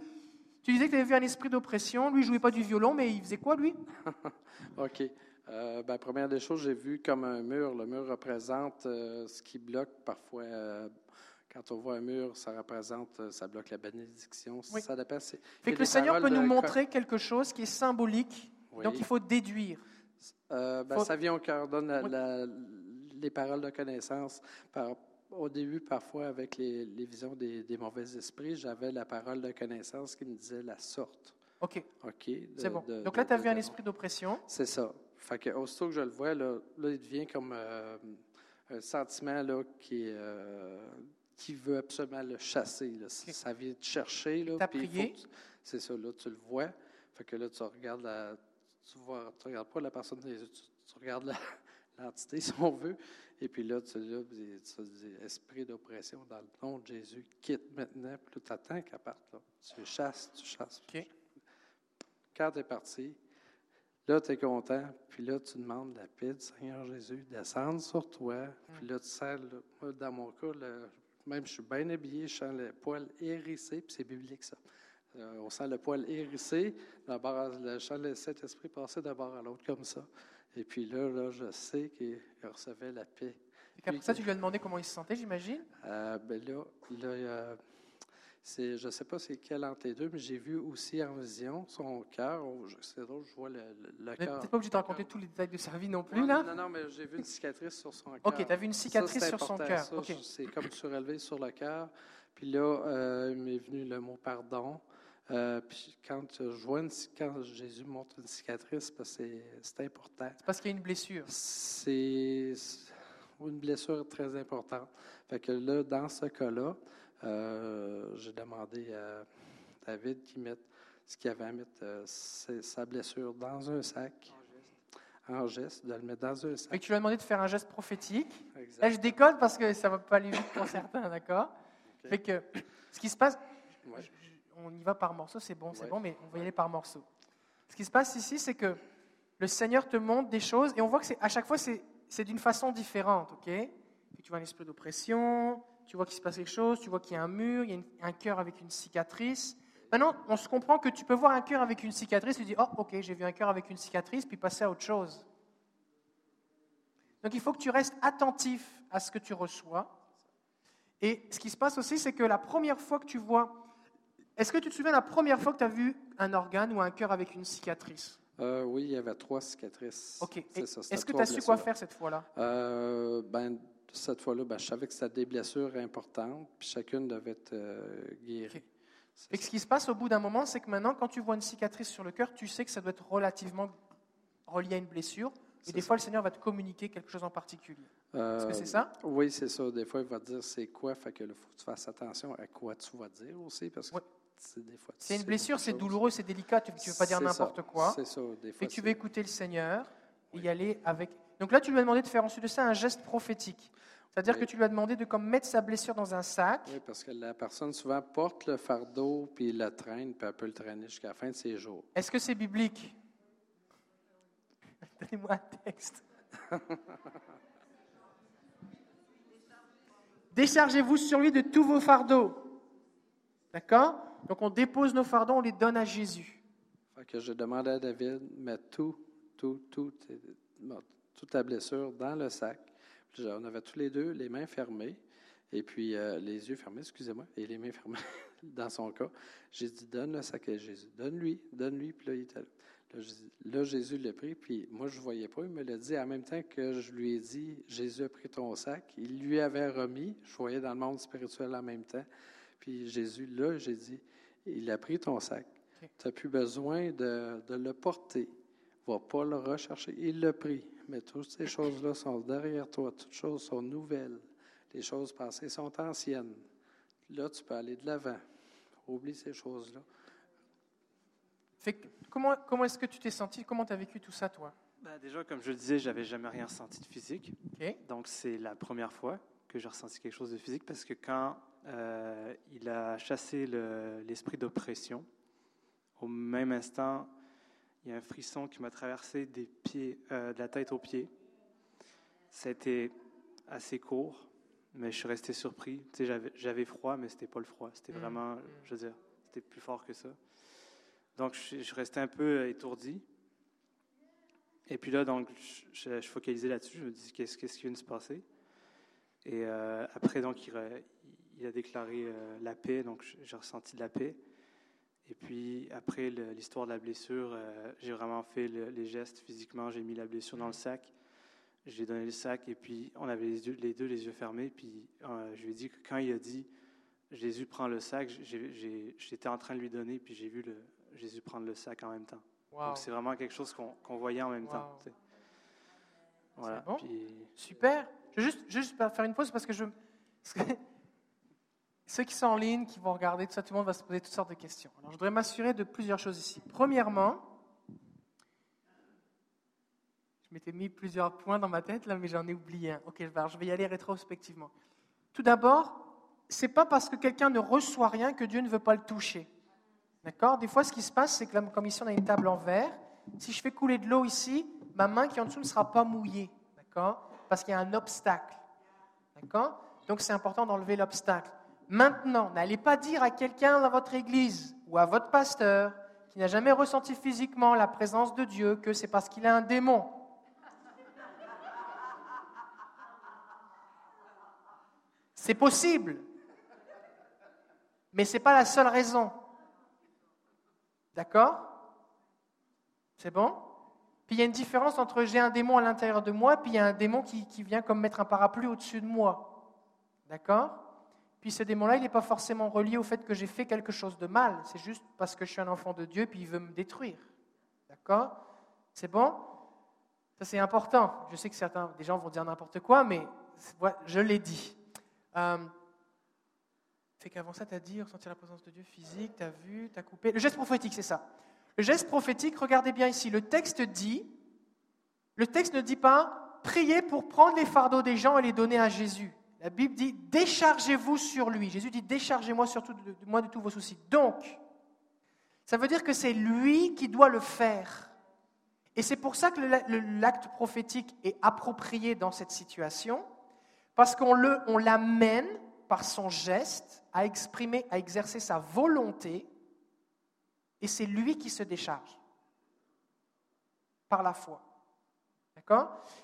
tu disais que tu avais vu un esprit d'oppression. Lui, il jouait pas du violon, mais il faisait quoi, lui? (laughs) Ok. Euh, ben, première des choses, j'ai vu comme un mur. Le mur représente euh, ce qui bloque parfois. Euh, quand on voit un mur, ça représente, ça bloque la bénédiction. Ça dépend. Fait que le Seigneur peut nous montrer quelque chose qui est symbolique donc il faut déduire. Euh, ben, Ça vient au cœur, donne les paroles de connaissance. au début, parfois, avec les, visions des, mauvais esprits, j'avais la parole de connaissance qui me disait la sorte. OK. OK. C'est bon. Donc là, tu as vu un esprit d'oppression. C'est ça. Fait que, aussitôt que je le vois, là, il devient comme euh, un sentiment là, qui, euh, qui veut absolument le chasser. Ça vient te chercher. Là, C'est ça, là, tu le vois. Fait que là, tu regardes la, tu ne tu regardes pas la personne, tu, tu regardes (laughs) l'entité, (laughs) si on veut, et puis là, tu, là, tu dis esprit d'oppression dans le nom de Jésus, quitte maintenant, puis tu attends qu'elle parte. Là. Tu chasses, tu chasses. Quand tu es parti, là, tu es content, puis là, tu demandes la paix du Seigneur Jésus descendre sur toi, puis là, tu sens, dans mon cas, même je suis bien habillé, je sens le poil hérissé, puis c'est biblique ça. Euh, on sent le poil hérissé, je sens le Saint-Esprit passer d'un bord à l'autre comme ça. Et puis là, là je sais qu'il recevait la paix. Et après ça, tu lui as demandé comment il se sentait, j'imagine? Euh, ben là, là je ne sais pas c'est quel entre les deux, mais j'ai vu aussi en vision son cœur. Oh, c'est drôle, je vois le, le, cœur. Tu pas obligé de raconter tous les détails de sa vie non plus, là? Non, non, mais j'ai vu une cicatrice sur son cœur. OK, tu as vu une cicatrice sur son cœur. C'est comme surélevé sur le cœur. Puis là, euh, il m'est venu le mot pardon. Euh, puis quand, je vois quand Jésus montre une cicatrice, c'est important. C'est parce qu'il y a une blessure. C'est une blessure très importante. Fait que là, dans ce cas-là, euh, j'ai demandé à David qu'il mette ce qu'il avait à mettre euh, sa blessure dans un sac. En geste, de le mettre dans un sac. Et tu lui as demandé de faire un geste prophétique. Là, je déconne parce que ça ne va pas aller vite pour certains, d'accord? Fait que ce qui se passe, on y va par morceaux, c'est bon, c'est bon, mais on va y aller par morceaux. Ce qui se passe ici, c'est que le Seigneur te montre des choses et on voit que à chaque fois, c'est d'une façon différente, ok? Tu vois un esprit d'oppression, tu vois qu'il se passe quelque chose, tu vois qu'il y a un mur, il y a un cœur avec une cicatrice. Maintenant, on se comprend que tu peux voir un cœur avec une cicatrice, tu dis, oh ok, j'ai vu un cœur avec une cicatrice, puis passer à autre chose. Donc il faut que tu restes attentif à ce que tu reçois. Et ce qui se passe aussi, c'est que la première fois que tu vois... Est-ce que tu te souviens la première fois que tu as vu un organe ou un cœur avec une cicatrice? Euh, Oui, il y avait trois cicatrices. OK. Est-ce que tu as su quoi faire cette fois-là? Euh, ben, cette fois-là, ben, je savais que c'était des blessures importantes, puis chacune devait être euh, guérie. Et ce qui se passe au bout d'un moment, c'est que maintenant, quand tu vois une cicatrice sur le cœur, tu sais que ça doit être relativement relié à une blessure. Et des fois, le Seigneur va te communiquer quelque chose en particulier. Est-ce que c'est ça? Euh, oui, c'est ça. Des fois, il va te dire c'est quoi. Fait que faut que tu fasses attention à quoi tu vas dire aussi. Parce que c'est des fois. C'est une blessure, c'est douloureux, c'est délicat. Tu ne veux pas dire n'importe quoi. C'est ça. Des fois, et tu veux écouter le Seigneur et y aller avec. Donc là, tu lui as demandé de faire ensuite de ça un geste prophétique. C'est-à-dire que tu lui as demandé de comme mettre sa blessure dans un sac. Oui, parce que la personne souvent porte le fardeau, puis le traîne, puis elle peut le traîner jusqu'à la fin de ses jours. Est-ce que c'est biblique? (laughs) Donnez-moi un texte. (laughs) Déchargez-vous sur lui de tous vos fardeaux. D'accord? Donc on dépose nos fardeaux, on les donne à Jésus. Fait que je demande à David de mettre tout, tout, tout, toute ta blessure dans le sac on avait tous les deux les mains fermées, et puis euh, les yeux fermés, excusez-moi, et les mains fermées (laughs) dans son cas. J'ai dit, donne le sac à Jésus. Donne-lui, donne-lui. Puis là, il était là. Là, Jésus l'a pris, puis moi, je ne voyais pas. Il me l'a dit en même temps que je lui ai dit, Jésus a pris ton sac. Il lui avait remis. Je voyais dans le monde spirituel en même temps. Puis Jésus, là, j'ai dit, il a pris ton sac. Tu n'as plus besoin de, de le porter. Va pas le rechercher. Il l'a pris mais toutes ces choses-là sont derrière toi. Toutes choses sont nouvelles. Les choses passées sont anciennes. Là, tu peux aller de l'avant. Oublie ces choses-là. comment comment est-ce que tu t'es senti? Comment tu as vécu tout ça, toi? Ben, déjà, comme je le disais, j'avais jamais rien ressenti de physique. Donc, c'est la première fois que j'ai ressenti quelque chose de physique parce que quand euh, il a chassé l'esprit d'oppression, au même instant, il y a un frisson qui m'a traversé des pieds, euh, de la tête aux pieds. C'était assez court, mais je suis resté surpris. Tu sais, j'avais froid, mais c'était pas le froid. C'était mm. vraiment, je veux dire, c'était plus fort que ça. Donc, je, je restais un peu étourdi. Et puis là, donc, je, je focalisais là-dessus. Je me dis, qu'est-ce, qu'est-ce qui vient de se passer? Et euh, après, donc, il, il a déclaré euh, la paix. Donc, j'ai ressenti de la paix. Et puis, après l'histoire de la blessure, euh, j'ai vraiment fait les gestes physiquement. J'ai mis la blessure dans le sac. J'ai donné le sac et puis on avait les, les deux les yeux fermés. Puis euh, je lui ai dit que quand il a dit Jésus prend le sac, j'étais en train de lui donner puis j'ai vu le, Jésus prendre le sac en même temps. Donc c'est vraiment quelque chose qu'on voyait en même temps. Voilà. Super. Je vais juste, juste faire une pause parce que je. (laughs) ceux qui sont en ligne, qui vont regarder tout ça, tout le monde va se poser toutes sortes de questions. Alors, je voudrais m'assurer de plusieurs choses ici. Premièrement, je m'étais mis plusieurs points dans ma tête là, mais j'en ai oublié un. Ok, je vais y aller rétrospectivement. Tout d'abord, c'est pas parce que quelqu'un ne reçoit rien que Dieu ne veut pas le toucher. D'accord? Des fois, ce qui se passe, c'est que comme ici on a une table en verre, si je fais couler de l'eau ici, ma main qui est en dessous ne sera pas mouillée. D'accord? Parce qu'il y a un obstacle. D'accord? Donc c'est important d'enlever l'obstacle. Maintenant, n'allez pas dire à quelqu'un dans votre église ou à votre pasteur qui n'a jamais ressenti physiquement la présence de Dieu que c'est parce qu'il a un démon. C'est possible, mais ce n'est pas la seule raison. D'accord? C'est bon? Puis il y a une différence entre j'ai un démon à l'intérieur de moi, puis il y a un démon qui, qui vient comme mettre un parapluie au-dessus de moi. D'accord? Puis ce démon-là, il n'est pas forcément relié au fait que j'ai fait quelque chose de mal. C'est juste parce que je suis un enfant de Dieu, puis il veut me détruire. D'accord? C'est bon? Ça, c'est important. Je sais que certains des gens vont dire n'importe quoi, mais je l'ai dit. Euh, fait qu'avant ça, tu as dit ressentir la présence de Dieu physique, tu as vu, tu as coupé. Le geste prophétique, c'est ça. Le geste prophétique, regardez bien ici, le texte dit, le texte ne dit pas priez pour prendre les fardeaux des gens et les donner à Jésus. La Bible dit déchargez-vous sur lui. Jésus dit déchargez-moi surtout de, moi de tous vos soucis. Donc, ça veut dire que c'est lui qui doit le faire. Et c'est pour ça que l'acte prophétique est approprié dans cette situation, parce qu'on l'amène par son geste à exprimer, à exercer sa volonté, et c'est lui qui se décharge par la foi.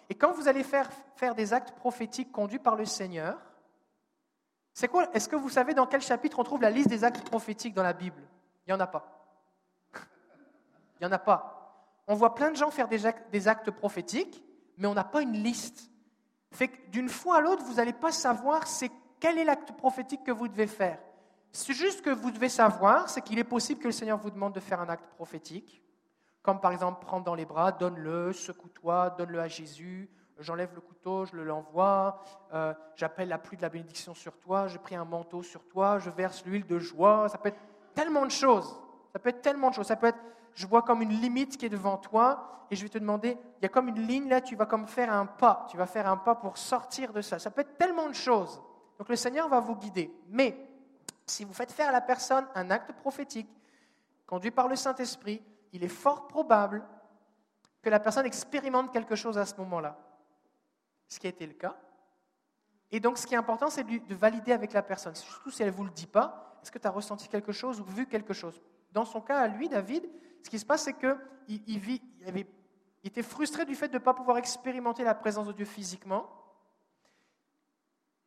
Et quand vous allez faire, faire des actes prophétiques conduits par le Seigneur, c'est quoi Est-ce que vous savez dans quel chapitre on trouve la liste des actes prophétiques dans la Bible? Il n'y en a pas. (laughs) Il n'y en a pas. On voit plein de gens faire des actes, des actes prophétiques, mais on n'a pas une liste. Fait que d'une fois à l'autre, vous n'allez pas savoir c'est quel est l'acte prophétique que vous devez faire. C'est juste que vous devez savoir, c'est qu'il est possible que le Seigneur vous demande de faire un acte prophétique comme par exemple prendre dans les bras, donne-le, secoue-toi, donne-le à Jésus, j'enlève le couteau, je le l'envoie, euh, j'appelle la pluie de la bénédiction sur toi, je prie un manteau sur toi, je verse l'huile de joie. Ça peut être tellement de choses. Ça peut être tellement de choses. Ça peut être, je vois comme une limite qui est devant toi et je vais te demander, il y a comme une ligne là, tu vas comme faire un pas, tu vas faire un pas pour sortir de ça. Ça peut être tellement de choses. Donc le Seigneur va vous guider. Mais si vous faites faire à la personne un acte prophétique, conduit par le Saint-Esprit, il est fort probable que la personne expérimente quelque chose à ce moment-là. Ce qui a été le cas. Et donc, ce qui est important, c'est de valider avec la personne. Surtout si elle ne vous le dit pas, est-ce que tu as ressenti quelque chose ou vu quelque chose? Dans son cas, à lui, David, ce qui se passe, c'est qu'il il, il était frustré du fait de ne pas pouvoir expérimenter la présence de Dieu physiquement.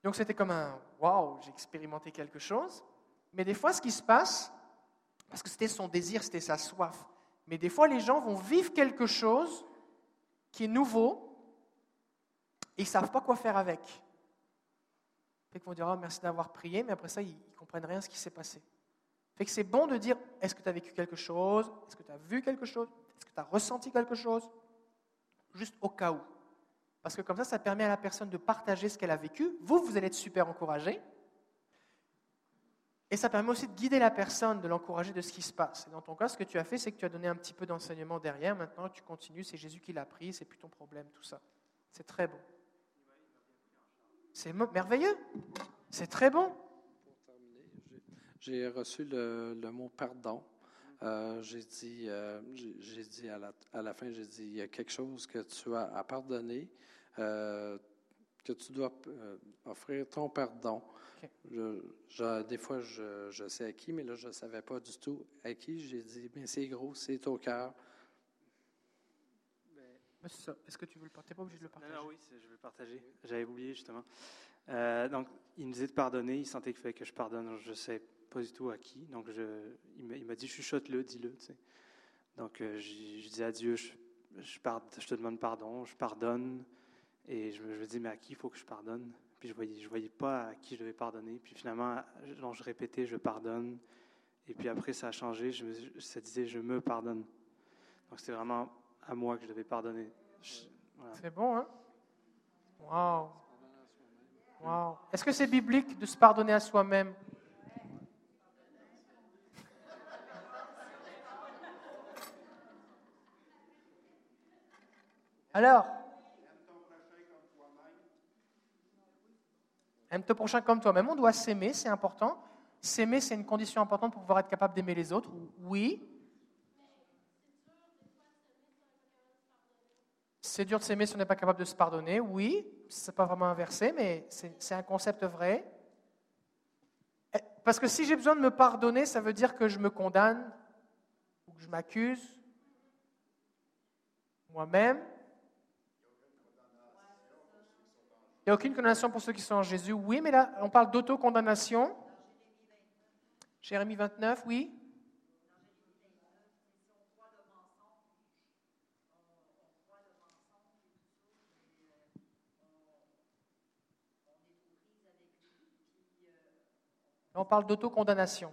Donc, c'était comme un Waouh, j'ai expérimenté quelque chose. Mais des fois, ce qui se passe, parce que c'était son désir, c'était sa soif, mais des fois, les gens vont vivre quelque chose qui est nouveau et ils ne savent pas quoi faire avec. Fait qu'ils vont dire oh, merci d'avoir prié, mais après ça, ils ne comprennent rien ce qui s'est passé. Fait que c'est bon de dire est-ce que tu as vécu quelque chose? Est-ce que tu as vu quelque chose? Est-ce que tu as ressenti quelque chose? Juste au cas où. Parce que comme ça, ça permet à la personne de partager ce qu'elle a vécu. Vous, vous allez être super encouragé. Et ça permet aussi de guider la personne, de l'encourager de ce qui se passe. Et dans ton cas, ce que tu as fait, c'est que tu as donné un petit peu d'enseignement derrière. Maintenant, tu continues, c'est Jésus qui l'a pris, c'est plus ton problème, tout ça. C'est très bon. C'est merveilleux. C'est très bon. Pour terminer, j'ai reçu le, mot pardon. Euh, j'ai dit, euh, j'ai dit à la, à la, fin, j'ai dit, il y a quelque chose que tu as à pardonner, euh, que tu dois offrir ton pardon. Je, des fois, je, sais à qui, mais là, je ne savais pas du tout à qui. J'ai dit, mais c'est gros, c'est au cœur. Est-ce que tu veux le partager? pas obligé de le partager. oui, je veux le partager. J'avais oublié, justement. Euh, donc, il me disait de pardonner. Il sentait qu'il fallait que je pardonne. Je ne sais pas du tout à qui. Donc, je, il m'a dit, chuchote-le, dis-le. Donc, euh, je, dis à Dieu, je, je, je, te demande pardon, je pardonne. Et je me dis, mais à qui il faut que je pardonne? Puis je ne voyais, je voyais pas à qui je devais pardonner. Puis finalement, je répétais, je pardonne. Et puis après, ça a changé. Je ça disait, je me pardonne. Donc c'était vraiment à moi que je devais pardonner. C'est bon, hein? Wow. Wow. Est-ce que c'est biblique de se pardonner à soi-même? Alors, Aime ton prochain comme toi-même. On doit s'aimer, c'est important. S'aimer, c'est une condition importante pour pouvoir être capable d'aimer les autres. Oui. C'est dur de s'aimer si on n'est pas capable de se pardonner. Oui. ce n'est pas vraiment un verset, mais c'est un concept vrai. Eh, parce que si j'ai besoin de me pardonner, ça veut dire que je me condamne ou que je m'accuse moi-même. Il n'y a aucune condamnation pour ceux qui sont en Jésus. Oui, mais là, on parle d'autocondamnation. Jérémie 29, oui. On parle d'autocondamnation.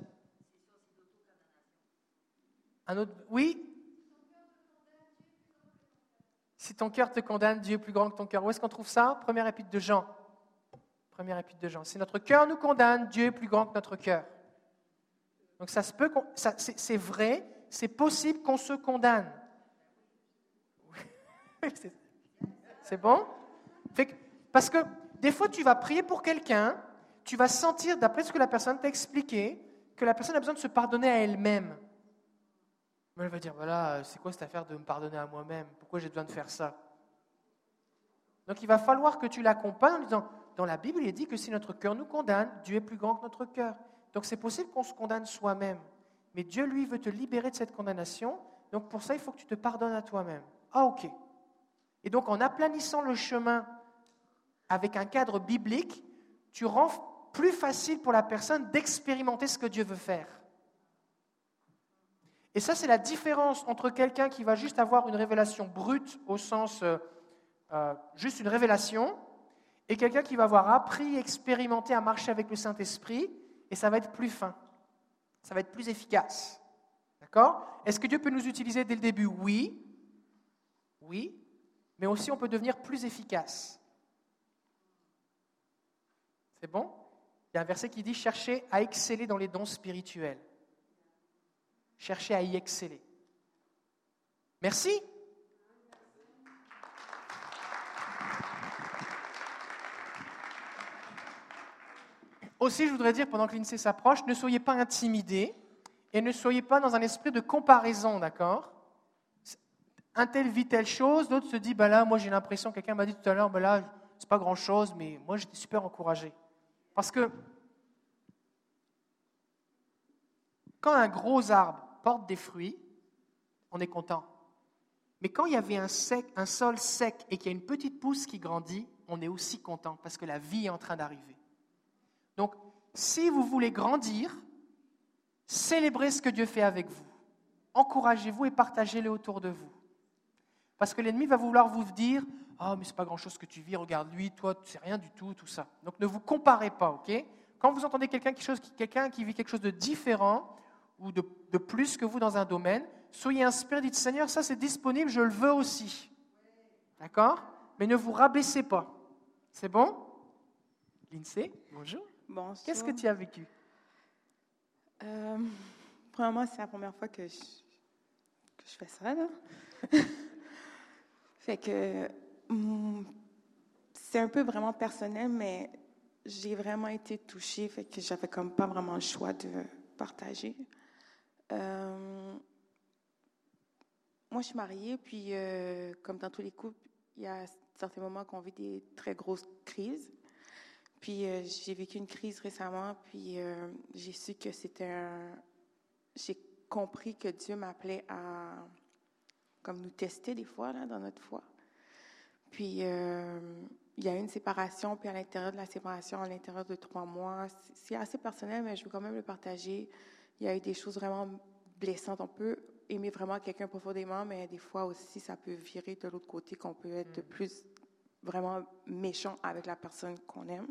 Un autre, oui Si ton cœur te condamne, Dieu est plus grand que ton cœur. Où est-ce qu'on trouve ça? Première épître de Jean. Première épître de Jean. Si notre cœur nous condamne, Dieu est plus grand que notre cœur. Donc ça se peut, c'est vrai, c'est possible qu'on se condamne. (laughs) C'est bon? Parce que des fois, tu vas prier pour quelqu'un, tu vas sentir, d'après ce que la personne t'a expliqué, que la personne a besoin de se pardonner à elle-même. Mais elle va dire, voilà, c'est quoi cette affaire de me pardonner à moi-même? Pourquoi j'ai besoin de faire ça? Donc il va falloir que tu l'accompagnes en disant, dans la Bible, il est dit que si notre cœur nous condamne, Dieu est plus grand que notre cœur. Donc c'est possible qu'on se condamne soi-même. Mais Dieu, lui, veut te libérer de cette condamnation. Donc pour ça, il faut que tu te pardonnes à toi-même. Ah ok. Et donc en aplanissant le chemin avec un cadre biblique, tu rends plus facile pour la personne d'expérimenter ce que Dieu veut faire. Et ça, c'est la différence entre quelqu'un qui va juste avoir une révélation brute au sens euh, euh, juste une révélation, et quelqu'un qui va avoir appris, expérimenté à marcher avec le Saint-Esprit, et ça va être plus fin, ça va être plus efficace. D'accord? Est-ce que Dieu peut nous utiliser dès le début? Oui. Oui. Mais aussi, on peut devenir plus efficace. C'est bon? Il y a un verset qui dit Cherchez à exceller dans les dons spirituels. Cherchez à y exceller. Merci. Aussi, je voudrais dire, pendant que l'INSEE s'approche, ne soyez pas intimidés et ne soyez pas dans un esprit de comparaison, d'accord? Un tel vit telle chose, l'autre se dit, bah là, moi j'ai l'impression, quelqu'un m'a dit tout à l'heure, bah là, c'est pas grand-chose, mais moi j'étais super encouragé. Parce que quand un gros arbre porte des fruits, on est content. Mais quand il y avait un, sol sec et qu'il y a une petite pousse qui grandit, on est aussi content parce que la vie est en train d'arriver. Donc, si vous voulez grandir, célébrez ce que Dieu fait avec vous. Encouragez-vous et partagez-le autour de vous. Parce que l'ennemi va vouloir vous dire Ah, mais c'est pas grand-chose que tu vis, regarde lui, toi, tu sais rien du tout, tout ça. Donc ne vous comparez pas, ok? Quand vous entendez quelqu'un qui vit quelque chose de différent ou de, de, plus que vous dans un domaine, soyez inspiré, dites Seigneur, ça c'est disponible, je le veux aussi. D'accord? Mais ne vous rabaissez pas. C'est bon? Lindsay, bonjour. Qu'est-ce que tu as vécu? Euh, premièrement, c'est la première fois que je, que je fais ça. Là. (laughs) fait que mm, c'est un peu vraiment personnel, mais j'ai vraiment été touchée, fait que j'avais comme pas vraiment le choix de partager. Euh, moi, je suis mariée, puis euh, comme dans tous les couples, il y a certains moments qu'on vit des très grosses crises. Puis euh, j'ai vécu une crise récemment, puis j'ai su que c'était un. J'ai compris que Dieu m'appelait à comme nous tester des fois dans notre foi. Puis il y a une séparation, puis à l'intérieur de la séparation, à l'intérieur de trois mois, c'est assez personnel, mais je veux quand même le partager. Il y a eu des choses vraiment blessantes. On peut aimer vraiment quelqu'un profondément, mais des fois aussi, ça peut virer de l'autre côté, qu'on peut être de mm. plus vraiment méchant avec la personne qu'on aime.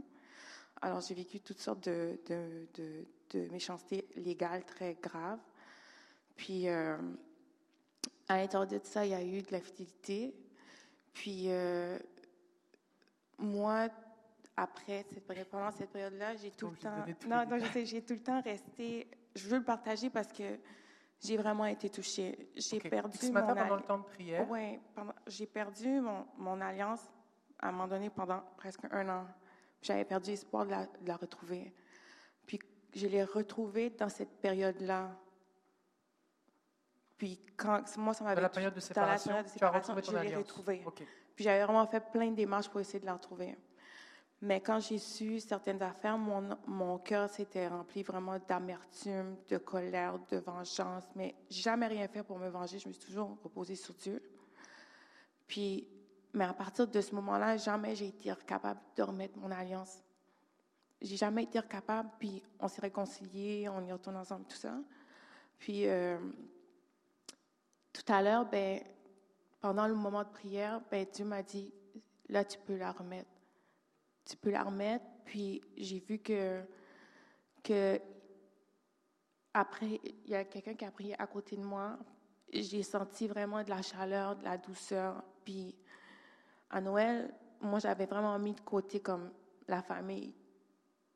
Alors, j'ai vécu toutes sortes de, de, de, de méchancetés légales très graves. Puis, euh, à l'intérieur de ça, il y a eu de la fidélité. Puis, euh, moi, après cette pendant cette période-là, j'ai tout le temps. Non, non, j'ai tout le temps resté. Je veux le partager parce que j'ai vraiment été touchée. J'ai perdu. Ce matin, pendant le temps de prière? Oui, j'ai perdu mon, mon alliance à un moment donné pendant presque un an. J'avais perdu espoir de la, retrouver. Puis je l'ai retrouvée dans cette période-là. Puis quand moi, ça m'avait... Dans la période de séparation, dans la période de séparation, je l'ai. Puis j'avais vraiment fait plein de démarches pour essayer de la retrouver. Mais quand j'ai su certaines affaires, mon, cœur s'était rempli vraiment d'amertume, de colère, de vengeance. Mais jamais rien fait pour me venger. Je me suis toujours reposée sur Dieu. Puis, mais à partir de ce moment-là, jamais j'ai été capable de remettre mon alliance. J'ai jamais été capable. Puis on s'est réconciliés, on y retourne ensemble, tout ça. Puis euh, tout à l'heure, ben, pendant le moment de prière, ben, Dieu m'a dit, là, tu peux la remettre tu peux la remettre. Puis j'ai vu que, que après, il y a quelqu'un qui a prié à côté de moi. J'ai senti vraiment de la chaleur, de la douceur. Puis à Noël, moi, j'avais vraiment mis de côté comme la famille.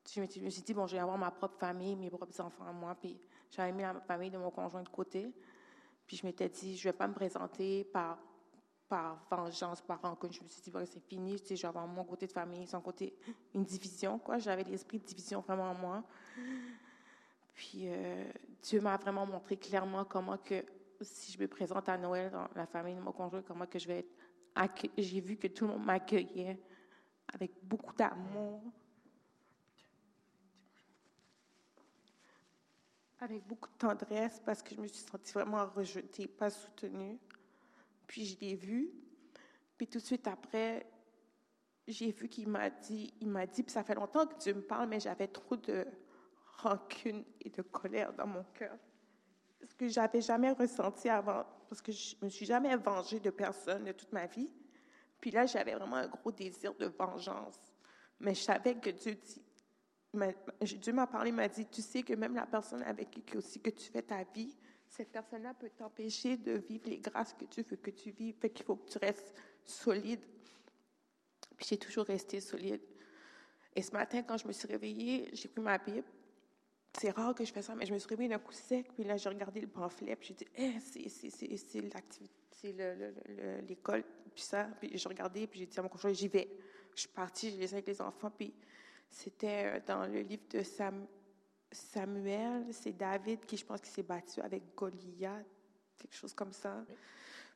Je me, suis dit, bon, je vais avoir ma propre famille, mes propres enfants moi. Puis j'avais mis la famille de mon conjoint de côté. Puis je m'étais dit, je ne vais pas me présenter par par vengeance, par rancune. Je me suis dit, c'est fini, tu sais, je vais avoir mon côté de famille, son côté, une division, quoi. J'avais l'esprit de division vraiment en moi. Puis euh, Dieu m'a vraiment montré clairement comment que, si je me présente à Noël dans la famille de mon conjoint, comment que je vais être J'ai vu que tout le monde m'accueillait avec beaucoup d'amour. Avec beaucoup de tendresse parce que je me suis sentie vraiment rejetée, pas soutenue. Puis je l'ai vu. Puis tout de suite après, j'ai vu qu'il m'a dit, il m'a dit, puis ça fait longtemps que Dieu me parle, mais j'avais trop de rancune et de colère dans mon cœur. Ce que j'avais jamais ressenti avant, parce que je me suis jamais vengée de personne de toute ma vie. Puis là, j'avais vraiment un gros désir de vengeance. Mais je savais que Dieu Dieu m'a parlé, m'a dit, tu sais que même la personne avec qui aussi que tu fais ta vie, cette personne-là peut t'empêcher de vivre les grâces que tu veux que tu vives. Fait qu'il faut que tu restes solide. Puis j'ai toujours resté solide. Et ce matin, quand je me suis réveillée, j'ai pris ma Bible. C'est rare que je fais ça, mais je me suis réveillée d'un coup sec. Puis là, j'ai regardé le pamphlet. Puis j'ai dit, eh, c'est l'activité, c'est l'école. Puis ça. Puis j'ai regardé. Puis j'ai dit à mon conjoint, j'y vais. Je suis partie, j'ai laissé avec les enfants. Puis c'était euh, dans le livre de Sam, Samuel, c'est David qui, je pense, qui s'est battu avec Goliath, quelque chose comme ça.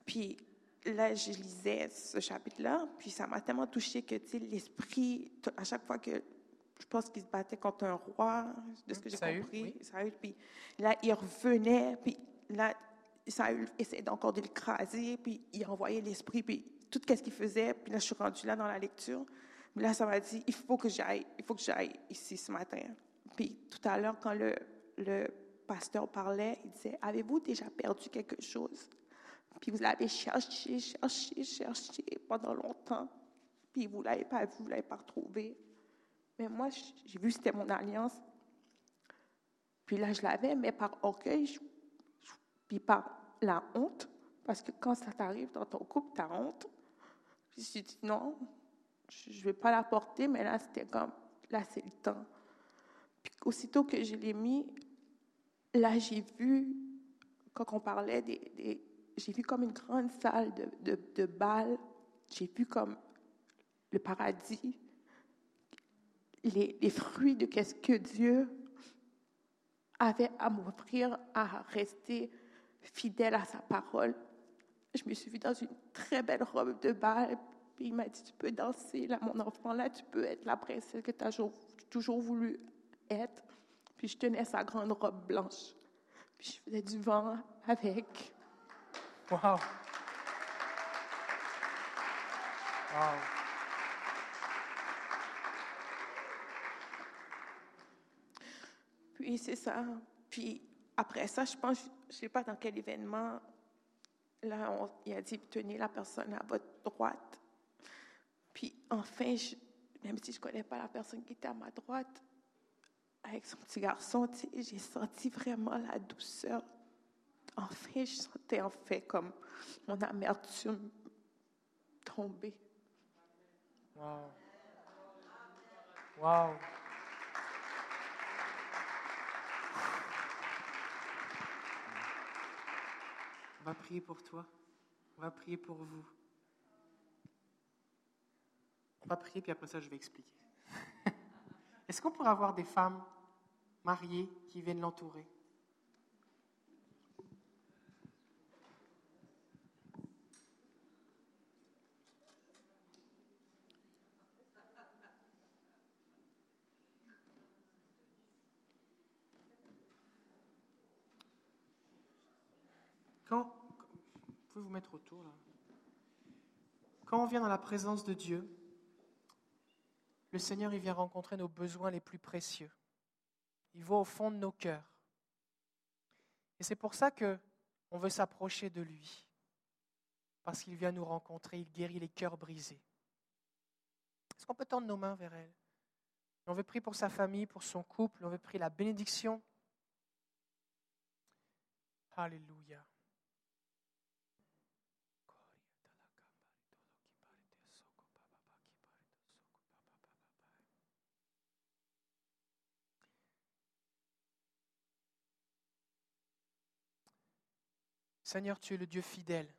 Puis là, je lisais ce chapitre-là, puis ça m'a tellement touché que, tu sais, l'esprit, à chaque fois que je pense qu'il se battait contre un roi, de ce que j'ai compris, Saül, puis là, il revenait, puis là, Saül essayait encore de l'écraser, puis il envoyait l'esprit, puis tout ce qu'il faisait, puis là, je suis rendue là dans la lecture. Mais là, ça m'a dit, il faut que j'aille, il faut que j'aille ici ce matin. Puis tout à l'heure, quand le, le pasteur parlait, il disait, avez-vous déjà perdu quelque chose? Puis vous l'avez cherché, cherché, cherché pendant longtemps. Puis vous ne l'avez pas vu, vous ne l'avez pas retrouvé. Mais moi, j'ai vu c'était mon alliance. Puis là, je l'avais, mais par orgueil, puis par la honte. Parce que quand ça t'arrive dans ton couple, tu as honte. Je dit non, je ne vais pas la porter, mais là, c'était comme, là, c'est le temps. Puis aussitôt que je l'ai mis, là, j'ai vu, quand on parlait j'ai vu comme une grande salle de, bal. J'ai vu comme le paradis, les, fruits de qu'est-ce que Dieu avait à m'offrir, à rester fidèle à sa parole. Je me suis vue dans une très belle robe de bal. Puis il m'a dit, tu peux danser, mon enfant, là, tu peux être la princesse que tu as toujours voulu être. Puis je tenais sa grande robe blanche. Puis je faisais du vent avec. Wow! Wow! Puis c'est ça. Puis après ça, je pense, je ne sais pas dans quel événement, là, on, il a dit, tenez la personne à votre droite. Puis enfin, même si je ne connais pas la personne qui était à ma droite, avec son petit garçon, j'ai senti vraiment la douceur. En fait, je sentais en fait comme mon amertume tomber. Wow. Wow. On va prier pour toi. On va prier pour vous. On va prier, puis après ça, je vais expliquer. Est-ce qu'on pourrait avoir des femmes mariées qui viennent l'entourer? Quand, vous vous mettez autour, quand on vient dans la présence de Dieu, le Seigneur, il vient rencontrer nos besoins les plus précieux. Il va au fond de nos cœurs. Et c'est pour ça que on veut s'approcher de lui. Parce qu'il vient nous rencontrer, il guérit les cœurs brisés. Est-ce qu'on peut tendre nos mains vers elle? On veut prier pour sa famille, pour son couple, on veut prier la bénédiction. Alléluia. Seigneur, tu es le Dieu fidèle.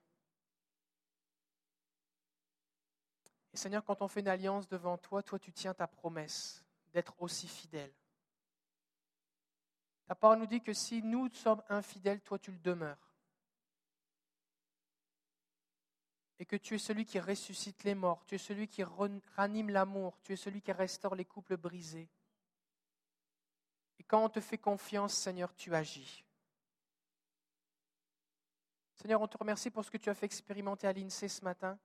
Et Seigneur, quand on fait une alliance devant toi, toi tu tiens ta promesse d'être aussi fidèle. Ta parole nous dit que si nous sommes infidèles, toi tu le demeures. Et que tu es celui qui ressuscite les morts, tu es celui qui ranime l'amour, tu es celui qui restaure les couples brisés. Et quand on te fait confiance, Seigneur, tu agis. Seigneur, on te remercie pour ce que tu as fait expérimenter à l'INSEE ce matin.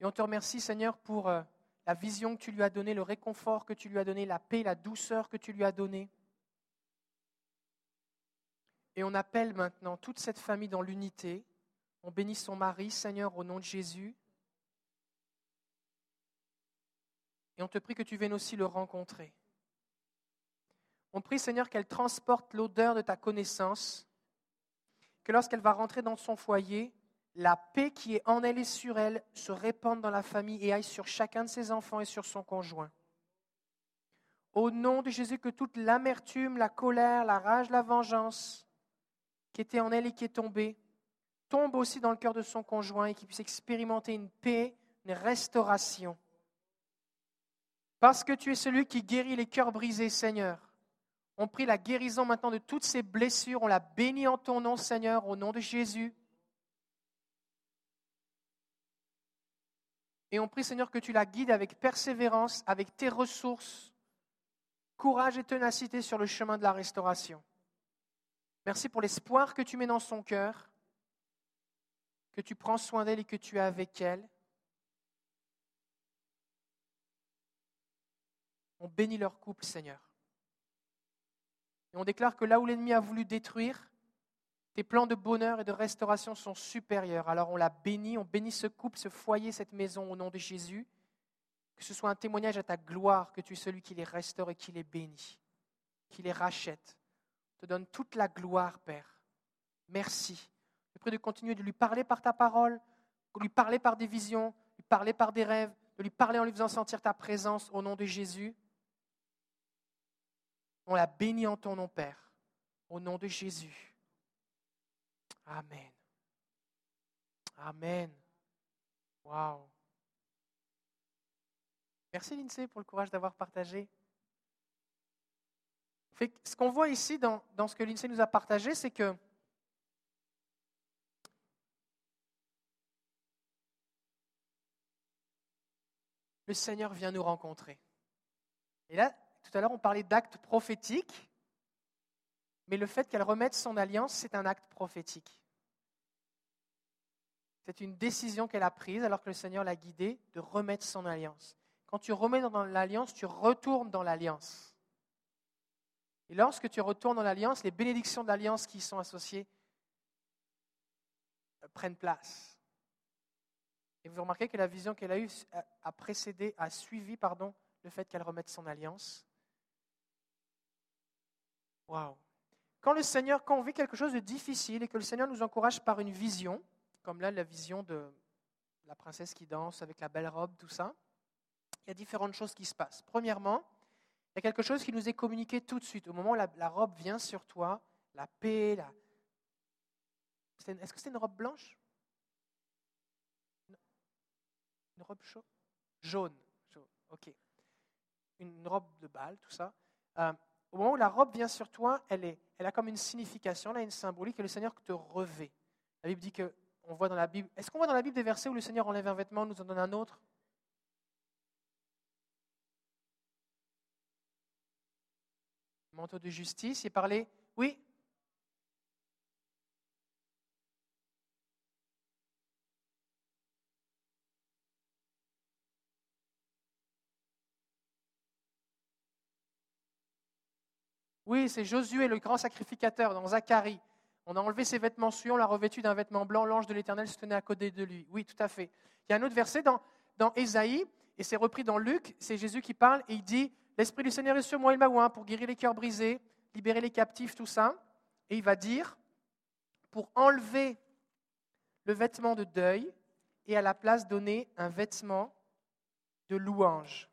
Et on te remercie, Seigneur, pour euh, la vision que tu lui as donnée, le réconfort que tu lui as donné, la paix, la douceur que tu lui as donnée. Et on appelle maintenant toute cette famille dans l'unité. On bénit son mari, Seigneur, au nom de Jésus. Et on te prie que tu viennes aussi le rencontrer. On prie, Seigneur, qu'elle transporte l'odeur de ta connaissance que lorsqu'elle va rentrer dans son foyer, la paix qui est en elle et sur elle se répande dans la famille et aille sur chacun de ses enfants et sur son conjoint. Au nom de Jésus, que toute l'amertume, la colère, la rage, la vengeance qui était en elle et qui est tombée, tombe aussi dans le cœur de son conjoint et qu'il puisse expérimenter une paix, une restauration. Parce que tu es celui qui guérit les cœurs brisés, Seigneur. On prie la guérison maintenant de toutes ces blessures. On la bénit en ton nom, Seigneur, au nom de Jésus. Et on prie, Seigneur, que tu la guides avec persévérance, avec tes ressources, courage et ténacité sur le chemin de la restauration. Merci pour l'espoir que tu mets dans son cœur, que tu prends soin d'elle et que tu es avec elle. On bénit leur couple, Seigneur. Et on déclare que là où l'ennemi a voulu détruire, tes plans de bonheur et de restauration sont supérieurs. Alors on la bénit, on bénit ce couple, ce foyer, cette maison au nom de Jésus. Que ce soit un témoignage à ta gloire, que tu es celui qui les restaure et qui les bénit, qui les rachète. te donne toute la gloire, Père. Merci. Je prie de continuer de lui parler par ta parole, de lui parler par des visions, de lui parler par des rêves, de lui parler en lui faisant sentir ta présence au nom de Jésus. On la bénit en ton nom, Père, au nom de Jésus. Amen. Amen. Wow. Merci Lindsay pour le courage d'avoir partagé. ce qu'on voit ici dans, dans ce que Lindsay nous a partagé, c'est que le Seigneur vient nous rencontrer. Et là, tout à l'heure, on parlait d'actes prophétiques, mais le fait qu'elle remette son alliance, c'est un acte prophétique. C'est une décision qu'elle a prise alors que le Seigneur l'a guidée de remettre son alliance. Quand tu remets dans l'alliance, tu retournes dans l'alliance. Et lorsque tu retournes dans l'alliance, les bénédictions de l'alliance qui y sont associées euh, prennent place. Et vous remarquez que la vision qu'elle a eue a précédé, a suivi pardon, le fait qu'elle remette son alliance. Quand le Seigneur, quand on vit quelque chose de difficile et que le Seigneur nous encourage par une vision, comme là la vision de la princesse qui danse avec la belle robe, tout ça, il y a différentes choses qui se passent. Premièrement, il y a quelque chose qui nous est communiqué tout de suite. Au moment où la, robe vient sur toi, la paix, la... Est-ce que c'est une robe blanche? Une robe chaude Jaune. Ok. Une robe de bal, tout ça. Euh, au moment où la robe vient sur toi, elle, a comme une signification, elle a une symbolique, et le Seigneur te revêt. La Bible dit que, on voit dans la Bible, est-ce qu'on voit dans la Bible des versets où le Seigneur enlève un vêtement, nous en donne un autre? Manteau de justice, il est parlé, oui Oui, c'est Josué, le grand sacrificateur, dans Zacharie. On a enlevé ses vêtements souillants, on l'a revêtu d'un vêtement blanc, l'ange de l'Éternel se tenait à côté de lui. Oui, tout à fait. Il y a un autre verset dans, dans Ésaïe, et c'est repris dans Luc, c'est Jésus qui parle, et il dit, L'Esprit du Seigneur est sur moi, il m'a pour guérir les cœurs brisés, libérer les captifs, tout ça. Et il va dire, pour enlever le vêtement de deuil et à la place donner un vêtement de louange.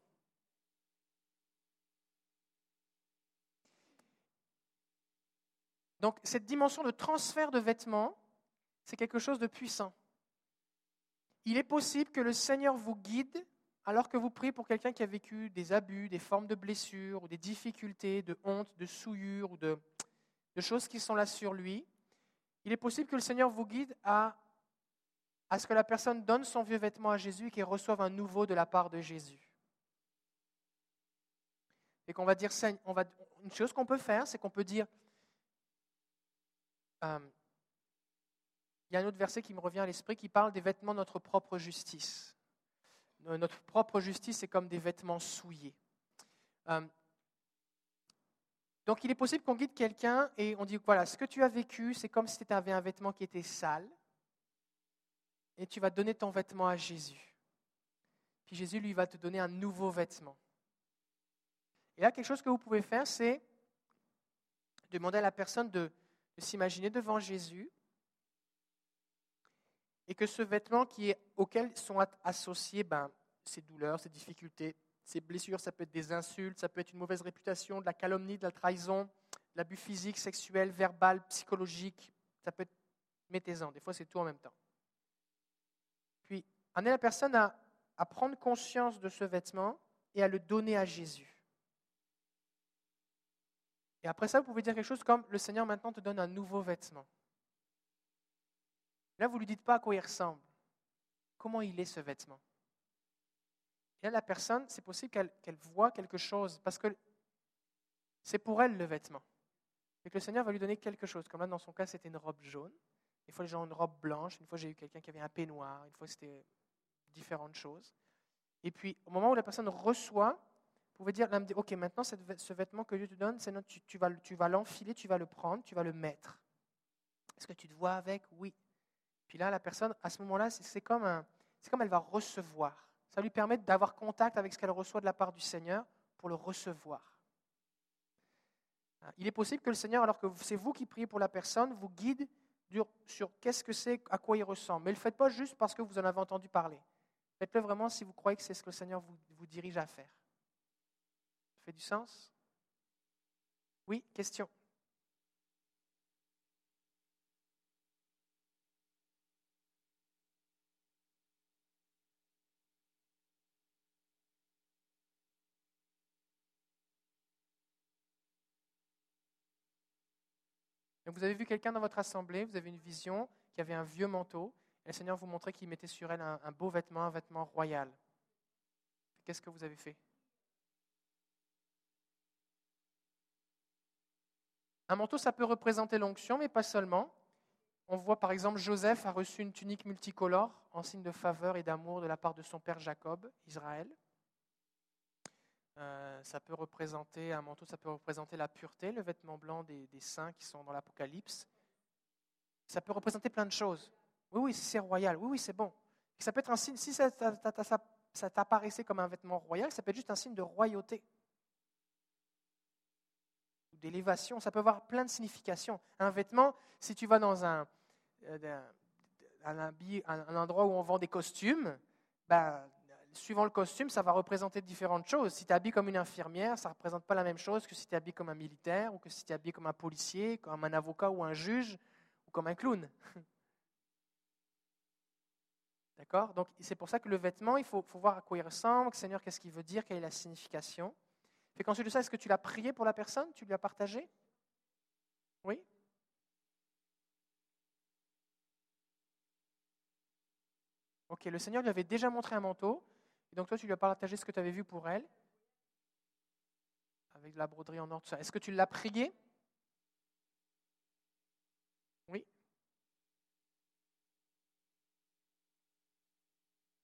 Donc cette dimension de transfert de vêtements, c'est quelque chose de puissant. Il est possible que le Seigneur vous guide alors que vous priez pour quelqu'un qui a vécu des abus, des formes de blessures, ou des difficultés, de honte, de souillure, ou de, choses qui sont là sur lui. Il est possible que le Seigneur vous guide à, ce que la personne donne son vieux vêtement à Jésus et qu'il reçoive un nouveau de la part de Jésus. Et qu'on va dire, une chose qu'on peut faire, c'est qu'on peut dire, euh, il y a un autre verset qui me revient à l'esprit qui parle des vêtements de notre propre justice. Notre propre justice est comme des vêtements souillés. Euh, donc il est possible qu'on guide quelqu'un et on dit, voilà, ce que tu as vécu, c'est comme si tu avais un vêtement qui était sale, et tu vas donner ton vêtement à Jésus. Puis Jésus, lui, va te donner un nouveau vêtement. Et là, quelque chose que vous pouvez faire, c'est demander à la personne de de s'imaginer devant Jésus et que ce vêtement qui est, auquel sont associés ben, ces douleurs, ces difficultés, ces blessures, ça peut être des insultes, ça peut être une mauvaise réputation, de la calomnie, de la trahison, l'abus physique, sexuel, verbal, psychologique, ça peut être mettez-en, des fois c'est tout en même temps. Puis, amener la personne à prendre conscience de ce vêtement et à le donner à Jésus. Et après ça, vous pouvez dire quelque chose comme Le Seigneur maintenant te donne un nouveau vêtement. Là, vous ne lui dites pas à quoi il ressemble. Comment il est ce vêtement? Et là, la personne, c'est possible qu'elle voit quelque chose, parce que c'est pour elle le vêtement. Et que le Seigneur va lui donner quelque chose. Comme là, dans son cas, c'était une robe jaune. Une fois, les gens une robe blanche. Une fois, j'ai eu quelqu'un qui avait un peignoir. Une fois, c'était différentes choses. Et puis, au moment où la personne reçoit, pouvez dire, OK, maintenant, ce vêtement que Dieu te donne, c'est tu, tu, vas, tu vas l'enfiler, tu vas le prendre, tu vas le mettre. Est-ce que tu te vois avec? Oui. Puis là, la personne, à ce moment-là, c'est comme, un, comme elle va recevoir. Ça lui permet d'avoir contact avec ce qu'elle reçoit de la part du Seigneur pour le recevoir. Hein, il est possible que le Seigneur, alors que c'est vous qui priez pour la personne, vous guide sur qu'est-ce que c'est, à quoi il ressemble. Mais ne le faites pas juste parce que vous en avez entendu parler. Faites-le vraiment si vous croyez que c'est ce que le Seigneur vous, vous dirige à faire fait du sens? Oui, question. vous avez vu quelqu'un dans votre assemblée, vous avez une vision qui avait un vieux manteau, et le Seigneur vous montrait qu'il mettait sur elle un beau vêtement, un vêtement royal. Qu'est-ce que vous avez fait? Un manteau, ça peut représenter l'onction, mais pas seulement. On voit par exemple Joseph a reçu une tunique multicolore en signe de faveur et d'amour de la part de son père Jacob, Israël. Euh, ça peut représenter un manteau, ça peut représenter la pureté, le vêtement blanc des, saints qui sont dans l'Apocalypse. Ça peut représenter plein de choses. Oui, oui, c'est royal. Oui, oui, c'est bon. ça peut être un si ça t'apparaissait comme un vêtement royal, ça peut être juste un signe de royauté d'élévation. Ça peut avoir plein de significations. Un vêtement, si tu vas dans un, euh, un, endroit où on vend des costumes, ben, suivant le costume, ça va représenter différentes choses. Si tu es habillé comme une infirmière, ça ne représente pas la même chose que si tu es habillé comme un militaire, ou que si tu es habillé comme un policier, comme un avocat ou un juge, ou comme un clown. (laughs) D'accord? Donc c'est pour ça que le vêtement, il faut, faut voir à quoi il ressemble, Seigneur, qu'est-ce qu'il veut dire, quelle est la signification. Fait qu'ensuite de ça, est-ce que tu l'as prié pour la personne? Tu lui as partagé? Oui? Ok, le Seigneur lui avait déjà montré un manteau, et donc toi, tu lui as partagé ce que tu avais vu pour elle, avec de la broderie en or, tout ça. Est-ce que tu l'as prié? Oui.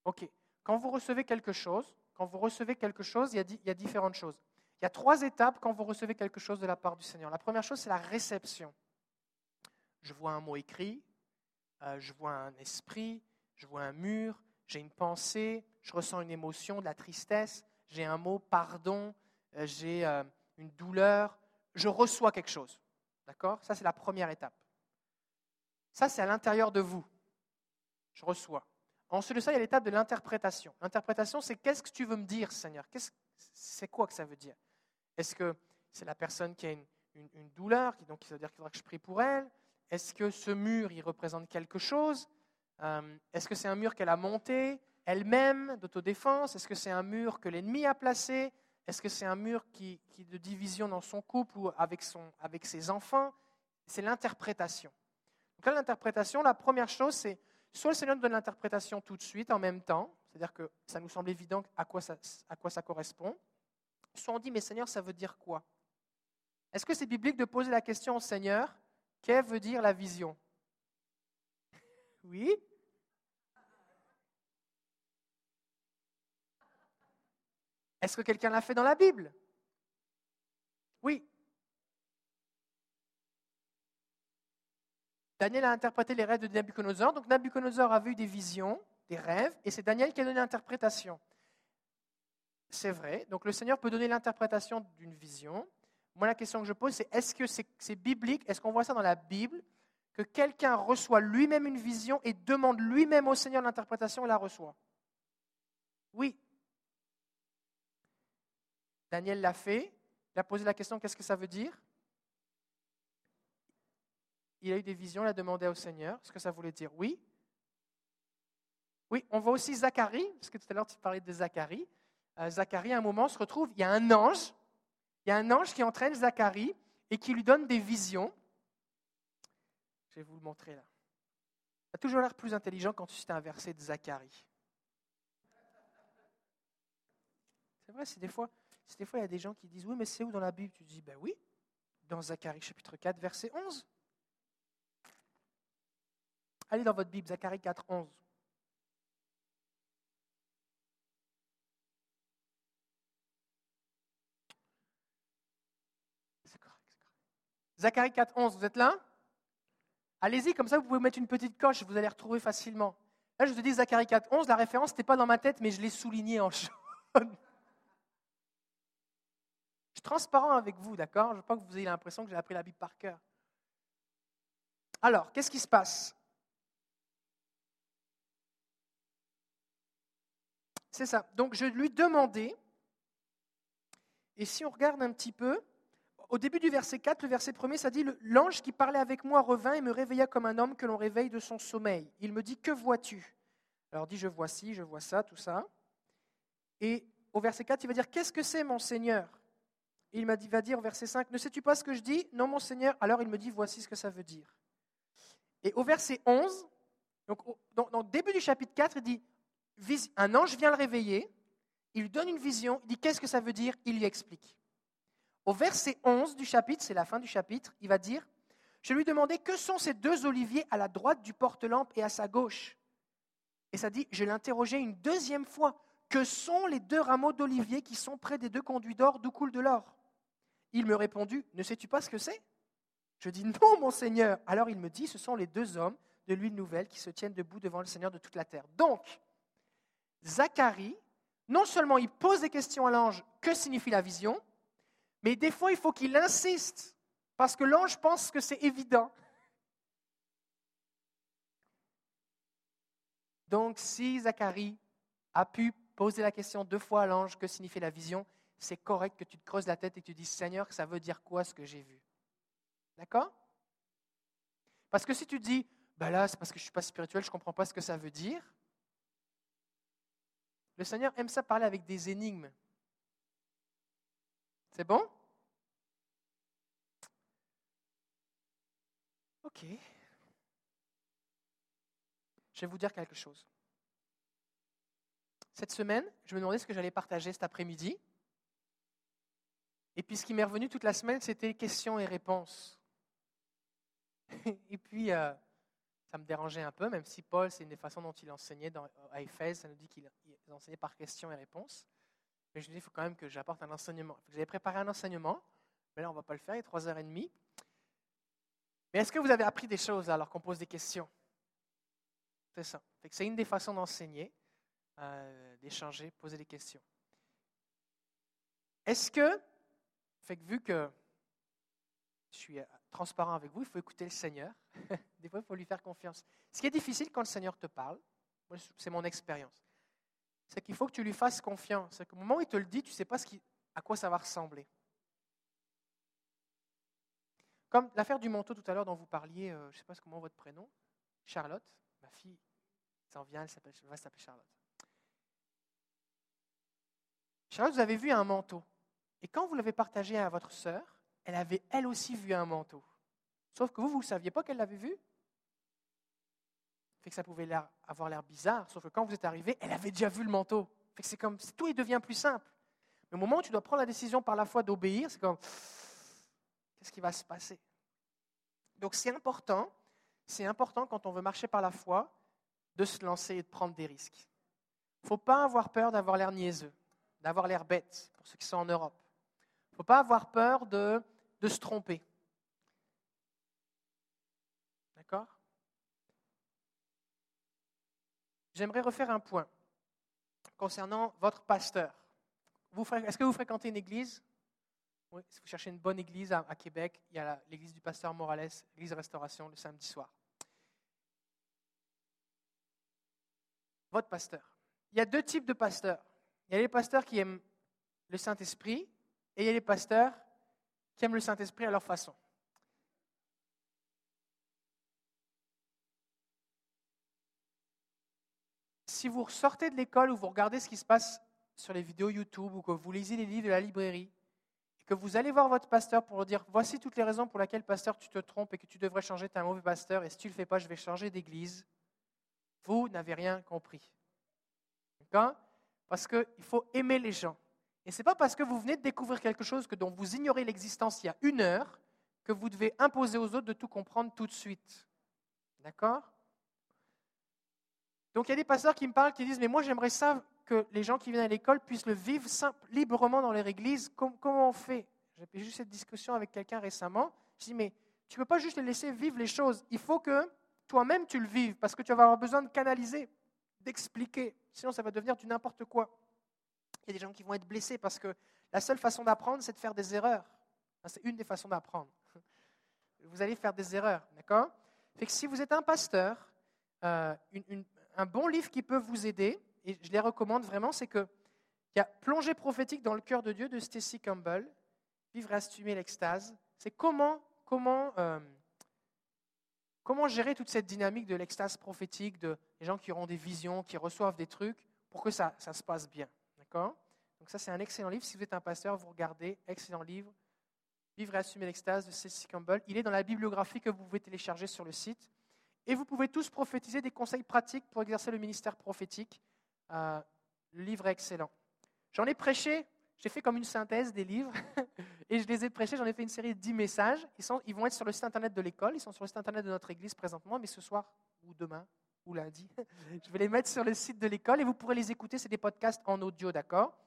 Ok. Quand vous recevez quelque chose, quand vous recevez quelque chose, il y a, il y a différentes choses. Il y a trois étapes quand vous recevez quelque chose de la part du Seigneur. La première chose, c'est la réception. Je vois un mot écrit, euh, je vois un esprit, je vois un mur, j'ai une pensée, je ressens une émotion, de la tristesse, j'ai un mot pardon, euh, j'ai euh, une douleur, je reçois quelque chose. D'accord? Ça, c'est la première étape. Ça, c'est à l'intérieur de vous. Je reçois. Ensuite de ça, il y a l'étape de l'interprétation. L'interprétation, c'est qu'est-ce que tu veux me dire, Seigneur? C'est quoi que ça veut dire? Est-ce que c'est la personne qui a une, douleur, donc ça veut dire qu'il faudra que je prie pour elle? Est-ce que ce mur, il représente quelque chose? Euh, Est-ce que c'est un mur qu'elle a monté elle-même d'autodéfense? Est-ce que c'est un mur que l'ennemi a placé? Est-ce que c'est un mur qui, qui, de division dans son couple ou avec, son, avec ses enfants? C'est l'interprétation. Donc là, l'interprétation, la première chose, c'est soit le Seigneur nous donne l'interprétation tout de suite, en même temps, c'est-à-dire que ça nous semble évident à quoi ça, à quoi ça correspond, soit on dit, mais Seigneur, ça veut dire quoi? Est-ce que c'est biblique de poser la question au Seigneur, qu'est veut dire la vision? Oui Est-ce que quelqu'un l'a fait dans la Bible? Oui. Daniel a interprété les rêves de Nabucodonosor. Donc Nabucodonosor a vu des visions, des rêves, et c'est Daniel qui a donné l'interprétation. C'est vrai. Donc le Seigneur peut donner l'interprétation d'une vision. Moi, la question que je pose, c'est est-ce que c'est biblique? Est-ce qu'on voit ça dans la Bible? Que quelqu'un reçoit lui-même une vision et demande lui-même au Seigneur l'interprétation et la reçoit? Oui. Daniel l'a fait. Il a posé la question qu'est-ce que ça veut dire? Il a eu des visions, il a demandé au Seigneur ce que ça voulait dire. Oui? Oui, on voit aussi Zacharie, parce que tout à l'heure tu parlais de Zacharie. Euh, Zacharie, à un moment, se retrouve, il y a un ange, il y a un ange qui entraîne Zacharie et qui lui donne des visions. Je vais vous le montrer là. Tu as toujours l'air plus intelligent quand tu cites un verset de Zacharie. C'est vrai, c'est des fois, c'est des fois, il y a des gens qui disent Oui, mais c'est où dans la Bible? Tu dis Ben oui, dans Zacharie chapitre 4, verset 11. Allez dans votre Bible, Zacharie 4, 11. Zacharie 4, 11, vous êtes là? Allez-y, comme ça vous pouvez mettre une petite coche, vous allez retrouver facilement. Là, je te dis Zacharie 4, 11, la référence n'était pas dans ma tête, mais je l'ai souligné en (laughs) jaune transparent avec vous, d'accord? Je ne veux pas que vous ayez l'impression que j'ai appris la Bible par cœur. Alors, qu'est-ce qui se passe? C'est ça. Donc, je lui demandais, et si on regarde un petit peu, au début du verset 4, le verset 1 ça dit L'ange qui parlait avec moi revint et me réveilla comme un homme que l'on réveille de son sommeil. Il me dit Que vois-tu? Alors, dit Je vois ci, je vois ça, tout ça. Et au verset 4, il va dire Qu'est-ce que c'est, mon Seigneur? Il m'a dit, va dire au verset 5, ne sais-tu pas ce que je dis? Non, mon Seigneur. Alors il me dit, voici ce que ça veut dire. Et au verset 11, donc dans, début du chapitre 4, il dit, un ange vient le réveiller, il lui donne une vision, il dit, qu'est-ce que ça veut dire? Il lui explique. Au verset 11 du chapitre, c'est la fin du chapitre, il va dire, je lui demandais, que sont ces deux oliviers à la droite du porte-lampe et à sa gauche? Et ça dit, je l'interrogeais une deuxième fois, que sont les deux rameaux d'olivier qui sont près des deux conduits d'or d'où coule de l'or? Il me répondit, ne sais-tu pas ce que c'est? Je dis, non, mon Seigneur. Alors il me dit, ce sont les deux hommes de l'huile nouvelle qui se tiennent debout devant le Seigneur de toute la terre. Donc, Zacharie, non seulement il pose des questions à l'ange, que signifie la vision, mais des fois il faut qu'il insiste, parce que l'ange pense que c'est évident. Donc, si Zacharie a pu poser la question deux fois à l'ange, que signifie la vision, c'est correct que tu te creuses la tête et que tu dises Seigneur, ça veut dire quoi ce que j'ai vu? D'accord? Parce que si tu dis ben là, c'est parce que je ne suis pas spirituel, je ne comprends pas ce que ça veut dire. Le Seigneur aime ça parler avec des énigmes. C'est bon? Ok. Je vais vous dire quelque chose. Cette semaine, je me demandais ce que j'allais partager cet après-midi. Et puis ce qui m'est revenu toute la semaine, c'était questions et réponses. (laughs) et puis, euh, ça me dérangeait un peu, même si Paul, c'est une des façons dont il enseignait dans, à Éphèse, ça nous dit qu'il enseignait par questions et réponses. Mais je dis, il faut quand même que j'apporte un enseignement. Avez préparé un enseignement, mais là, on ne va pas le faire, il est 3h30. Mais est-ce que vous avez appris des choses alors qu'on pose des questions? C'est ça. C'est une des façons d'enseigner, euh, d'échanger, poser des questions. Est-ce que vu que je suis euh, transparent avec vous, il faut écouter le Seigneur. (laughs) des fois, il faut lui faire confiance. Ce qui est difficile quand le Seigneur te parle, c'est mon expérience, c'est qu'il faut que tu lui fasses confiance. C'est qu'au moment où il te le dit, tu ne sais pas à quoi ça va ressembler. Comme l'affaire du manteau tout à l'heure dont vous parliez, euh, je ne sais pas comment votre prénom, Charlotte, ma fille, ça en vient, elle, elle va s'appeler Charlotte. Charlotte, vous avez vu un manteau. Et quand vous l'avez partagé à votre sœur, elle avait elle aussi vu un manteau. Sauf que vous, vous ne saviez pas qu'elle l'avait vu? Que ça pouvait avoir l'air bizarre, sauf que quand vous êtes arrivé, elle avait déjà vu le manteau. Que c'est comme tout il devient plus simple. Mais au moment où tu dois prendre la décision par la foi d'obéir, c'est comme qu'est-ce qui va se passer? Donc c'est important, c'est important quand on veut marcher par la foi de se lancer et de prendre des risques. Il ne faut pas avoir peur d'avoir l'air niaiseux, d'avoir l'air bête, pour ceux qui sont en Europe. Il ne faut pas avoir peur de se tromper. D'accord J'aimerais refaire un point concernant votre pasteur. Est-ce que vous fréquentez une église? Oui, si vous cherchez une bonne église à, Québec, il y a l'église du pasteur Morales, l'église Restauration, le samedi soir. Votre pasteur. Il y a deux types de pasteurs. Il y a les pasteurs qui aiment le Saint-Esprit et il y a les pasteurs qui aiment le Saint-Esprit à leur façon. Si vous sortez de l'école ou vous regardez ce qui se passe sur les vidéos YouTube ou que vous lisez les livres de la librairie, et que vous allez voir votre pasteur pour lui dire voici toutes les raisons pour lesquelles, pasteur, tu te trompes et que tu devrais changer, tu es un mauvais pasteur, et si tu ne le fais pas, je vais changer d'église, vous n'avez rien compris. D'accord? Parce qu'il faut aimer les gens. Et ce n'est pas parce que vous venez de découvrir quelque chose que dont vous ignorez l'existence il y a une heure que vous devez imposer aux autres de tout comprendre tout de suite. D'accord? Donc il y a des pasteurs qui me parlent, qui disent, mais moi j'aimerais ça que les gens qui viennent à l'école puissent le vivre librement dans leur église. comment on fait? J'ai eu cette discussion avec quelqu'un récemment. Je dis, mais tu ne peux pas juste les laisser vivre les choses. Il faut que toi-même tu le vives parce que tu vas avoir besoin de canaliser, d'expliquer. Sinon ça va devenir du n'importe quoi. Il y a des gens qui vont être blessés parce que la seule façon d'apprendre, c'est de faire des erreurs. C'est une des façons d'apprendre. Vous allez faire des erreurs, d'accord? Fait que si vous êtes un pasteur, euh, un bon livre qui peut vous aider, et je les recommande vraiment, c'est que il y a Plongée prophétique dans le cœur de Dieu de Stacy Campbell, Vivre assumer l'extase. C'est comment, comment, euh, comment gérer toute cette dynamique de l'extase prophétique, de gens qui auront des visions, qui reçoivent des trucs, pour que ça, ça se passe bien. Donc ça, c'est un excellent livre. Si vous êtes un pasteur, vous regardez, excellent livre. Vivre et assumer l'extase de Cécile Campbell. Il est dans la bibliographie que vous pouvez télécharger sur le site. Et vous pouvez tous prophétiser des conseils pratiques pour exercer le ministère prophétique. Euh, le livre est excellent. J'en ai prêché, j'ai fait comme une synthèse des livres, (laughs) et je les ai prêchés, j'en ai fait une série de 10 messages. Ils, ils vont être sur le site internet de l'école, ils sont sur le site internet de notre église présentement, mais ce soir ou demain ou lundi, (laughs) je vais les mettre sur le site de l'école et vous pourrez les écouter, c'est des podcasts en audio, d'accord?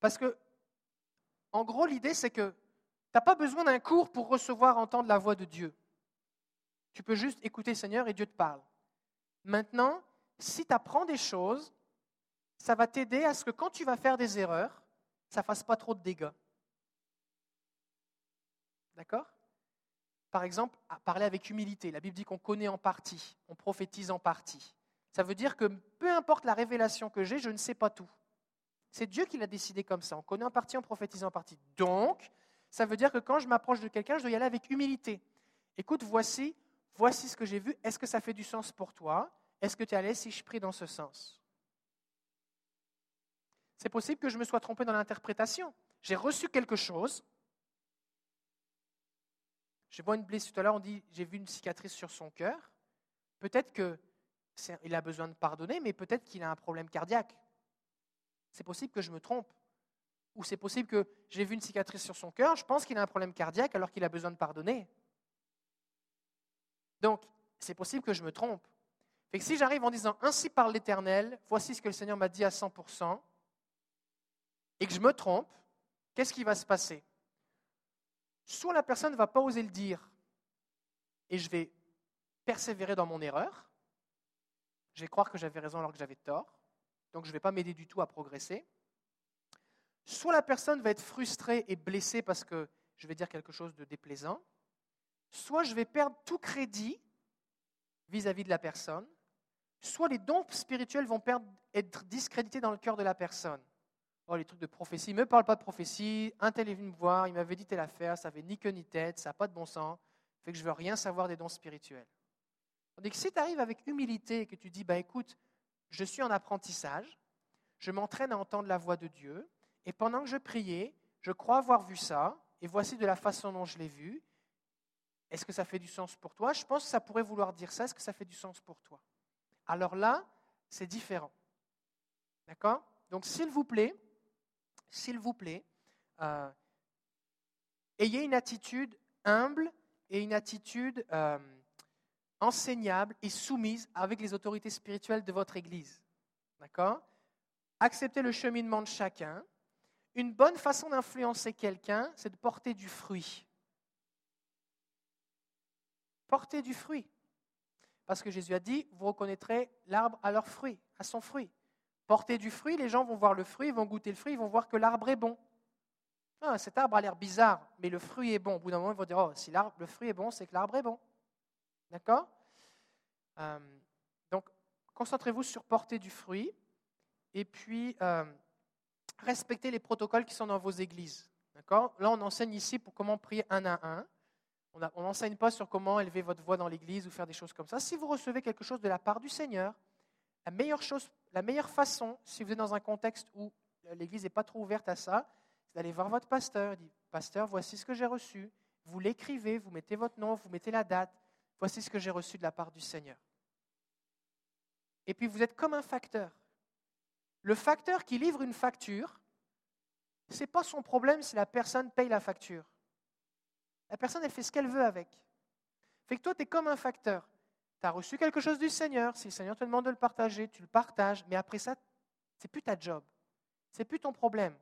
Parce que, en gros, l'idée, c'est que tu n'as pas besoin d'un cours pour recevoir, entendre la voix de Dieu. Tu peux juste écouter Seigneur et Dieu te parle. Maintenant, si tu apprends des choses, ça va t'aider à ce que quand tu vas faire des erreurs, ça ne fasse pas trop de dégâts. D'accord? Par exemple, parler avec humilité. La Bible dit qu'on connaît en partie, on prophétise en partie. Ça veut dire que peu importe la révélation que j'ai, je ne sais pas tout. C'est Dieu qui l'a décidé comme ça. On connaît en partie, on prophétise en partie. Donc, ça veut dire que quand je m'approche de quelqu'un, je dois y aller avec humilité. Écoute, voici, voici ce que j'ai vu. Est-ce que ça fait du sens pour toi? Est-ce que tu es à si je prie dans ce sens? C'est possible que je me sois trompé dans l'interprétation. J'ai reçu quelque chose. Je vois une blessure tout à l'heure, on dit j'ai vu une cicatrice sur son cœur. Peut-être qu'il a besoin de pardonner, mais peut-être qu'il a un problème cardiaque. C'est possible que je me trompe. Ou c'est possible que j'ai vu une cicatrice sur son cœur, je pense qu'il a un problème cardiaque alors qu'il a besoin de pardonner. Donc, c'est possible que je me trompe. Si j'arrive en disant ainsi parle l'Éternel, voici ce que le Seigneur m'a dit à 100%, et que je me trompe, qu'est-ce qui va se passer? Soit la personne ne va pas oser le dire, et je vais persévérer dans mon erreur, je vais croire que j'avais raison alors que j'avais tort, donc je ne vais pas m'aider du tout à progresser. Soit la personne va être frustrée et blessée parce que je vais dire quelque chose de déplaisant, soit je vais perdre tout crédit vis-à-vis de la personne, soit les dons spirituels vont perdre, être discrédités dans le cœur de la personne. Oh, les trucs de prophétie, ne me parle pas de prophétie, un tel est venu me voir, il m'avait dit telle affaire, ça avait ni queue ni tête, ça n'a pas de bon sens, fait que je ne veux rien savoir des dons spirituels. Tandis que si tu arrives avec humilité et que tu dis, bah, écoute, je suis en apprentissage, je m'entraîne à entendre la voix de Dieu, et pendant que je priais, je crois avoir vu ça, et voici de la façon dont je l'ai vu. Est-ce que ça fait du sens pour toi? Je pense que ça pourrait vouloir dire ça. Est-ce que ça fait du sens pour toi? Alors là, c'est différent. D'accord? Donc, s'il vous plaît, s'il vous plaît, euh, ayez une attitude humble et une attitude euh, enseignable et soumise avec les autorités spirituelles de votre Église. D'accord? Acceptez le cheminement de chacun. Une bonne façon d'influencer quelqu'un, c'est de porter du fruit. Porter du fruit. Parce que Jésus a dit, vous reconnaîtrez l'arbre à leur fruit, à son fruit. Porter du fruit, les gens vont voir le fruit, vont goûter le fruit, vont voir que l'arbre est bon. Ah, cet arbre a l'air bizarre, mais le fruit est bon. Au bout d'un moment, ils vont dire, oh, si le fruit est bon, c'est que l'arbre est bon. D'accord? Euh, Donc, concentrez-vous sur porter du fruit. Et puis, euh, respectez les protocoles qui sont dans vos églises. D'accord? Là, on enseigne ici pour comment prier un à un. On n'enseigne pas sur comment élever votre voix dans l'église ou faire des choses comme ça. Si vous recevez quelque chose de la part du Seigneur, la meilleure, chose, la meilleure façon, si vous êtes dans un contexte où l'église n'est pas trop ouverte à ça, c'est d'aller voir votre pasteur. Il dit Pasteur, voici ce que j'ai reçu. Vous l'écrivez, vous mettez votre nom, vous mettez la date. Voici ce que j'ai reçu de la part du Seigneur. Et puis vous êtes comme un facteur. Le facteur qui livre une facture, ce n'est pas son problème si la personne paye la facture. La personne, elle fait ce qu'elle veut avec. Fait que toi, tu es comme un facteur. Tu as reçu quelque chose du Seigneur. Si le Seigneur te demande de le partager, tu le partages. Mais après ça, c'est plus ta job. C'est plus ton problème.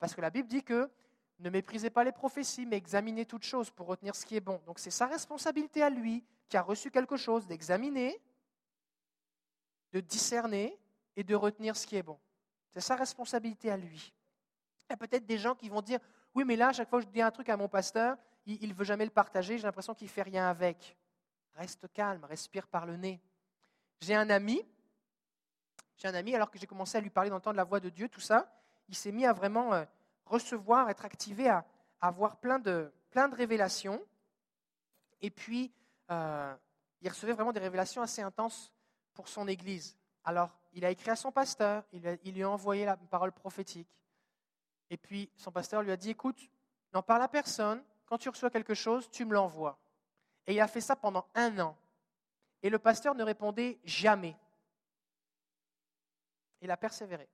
Parce que la Bible dit que ne méprisez pas les prophéties, mais examinez toutes choses pour retenir ce qui est bon. Donc c'est sa responsabilité à lui, qui a reçu quelque chose, d'examiner, de discerner et de retenir ce qui est bon. C'est sa responsabilité à lui. Il y a peut-être des gens qui vont dire, oui, mais là, à chaque fois que je dis un truc à mon pasteur, il ne veut jamais le partager, j'ai l'impression qu'il ne fait rien avec. Reste calme, respire par le nez. J'ai un ami, j'ai un ami, alors que j'ai commencé à lui parler, d'entendre la voix de Dieu, tout ça, il s'est mis à vraiment euh, recevoir, être activé, à, avoir plein de, plein de révélations. Et puis, euh, il recevait vraiment des révélations assez intenses pour son Église. Alors, il a écrit à son pasteur, il, il lui a envoyé la parole prophétique. Et puis, son pasteur lui a dit, écoute, n'en parle à personne, quand tu reçois quelque chose, tu me l'envoies. Et il a fait ça pendant un an. Et le pasteur ne répondait jamais. Il a persévéré.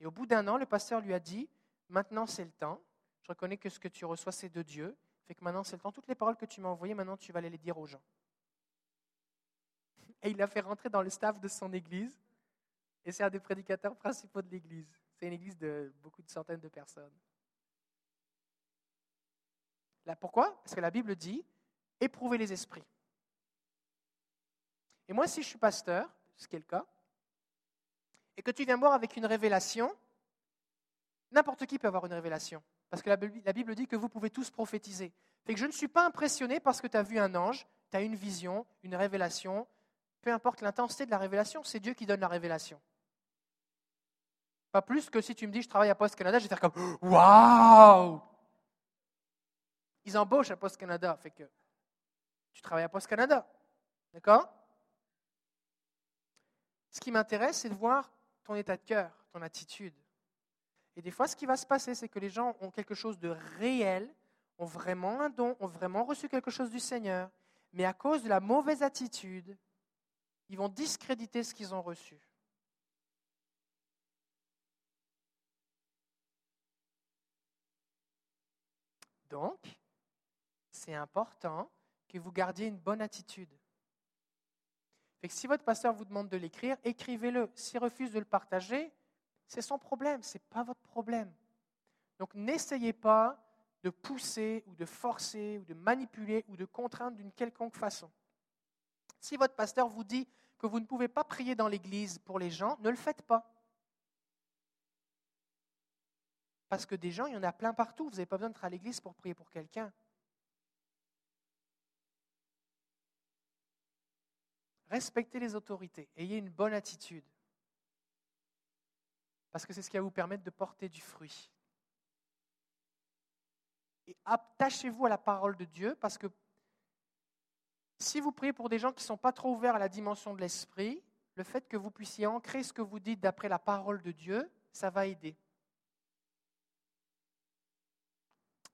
Et au bout d'un an, le pasteur lui a dit, maintenant c'est le temps, je reconnais que ce que tu reçois, c'est de Dieu, fait que maintenant c'est le temps, toutes les paroles que tu m'as envoyées, maintenant tu vas aller les dire aux gens. Et il l'a fait rentrer dans le staff de son église, et c'est un des prédicateurs principaux de l'église. C'est une église de beaucoup de centaines de personnes. Là, pourquoi? Parce que la Bible dit éprouvez les esprits. Et moi, si je suis pasteur, ce qui est le cas, et que tu viens voir avec une révélation, n'importe qui peut avoir une révélation. Parce que la Bible dit que vous pouvez tous prophétiser. Fait que je ne suis pas impressionné parce que tu as vu un ange, tu as une vision, une révélation. Peu importe l'intensité de la révélation, c'est Dieu qui donne la révélation. Pas plus que si tu me dis je travaille à Post Canada, je vais faire comme (gasps) Waouh Ils embauchent à Post Canada, fait que tu travailles à Post Canada. D'accord? Ce qui m'intéresse, c'est de voir ton état de cœur, ton attitude. Et des fois, ce qui va se passer, c'est que les gens ont quelque chose de réel, ont vraiment un don, ont vraiment reçu quelque chose du Seigneur, mais à cause de la mauvaise attitude, ils vont discréditer ce qu'ils ont reçu. Donc, c'est important que vous gardiez une bonne attitude. si votre pasteur vous demande de l'écrire, écrivez-le. S'il refuse de le partager, c'est son problème, ce n'est pas votre problème. Donc n'essayez pas de pousser ou de forcer ou de manipuler ou de contraindre d'une quelconque façon. Si votre pasteur vous dit que vous ne pouvez pas prier dans l'église pour les gens, ne le faites pas. Parce que des gens, il y en a plein partout. Vous n'avez pas besoin d'être à l'église pour prier pour quelqu'un. Respectez les autorités. Ayez une bonne attitude. Parce que c'est ce qui va vous permettre de porter du fruit. Et attachez-vous à la parole de Dieu parce que si vous priez pour des gens qui ne sont pas trop ouverts à la dimension de l'esprit, le fait que vous puissiez ancrer ce que vous dites d'après la parole de Dieu, ça va aider.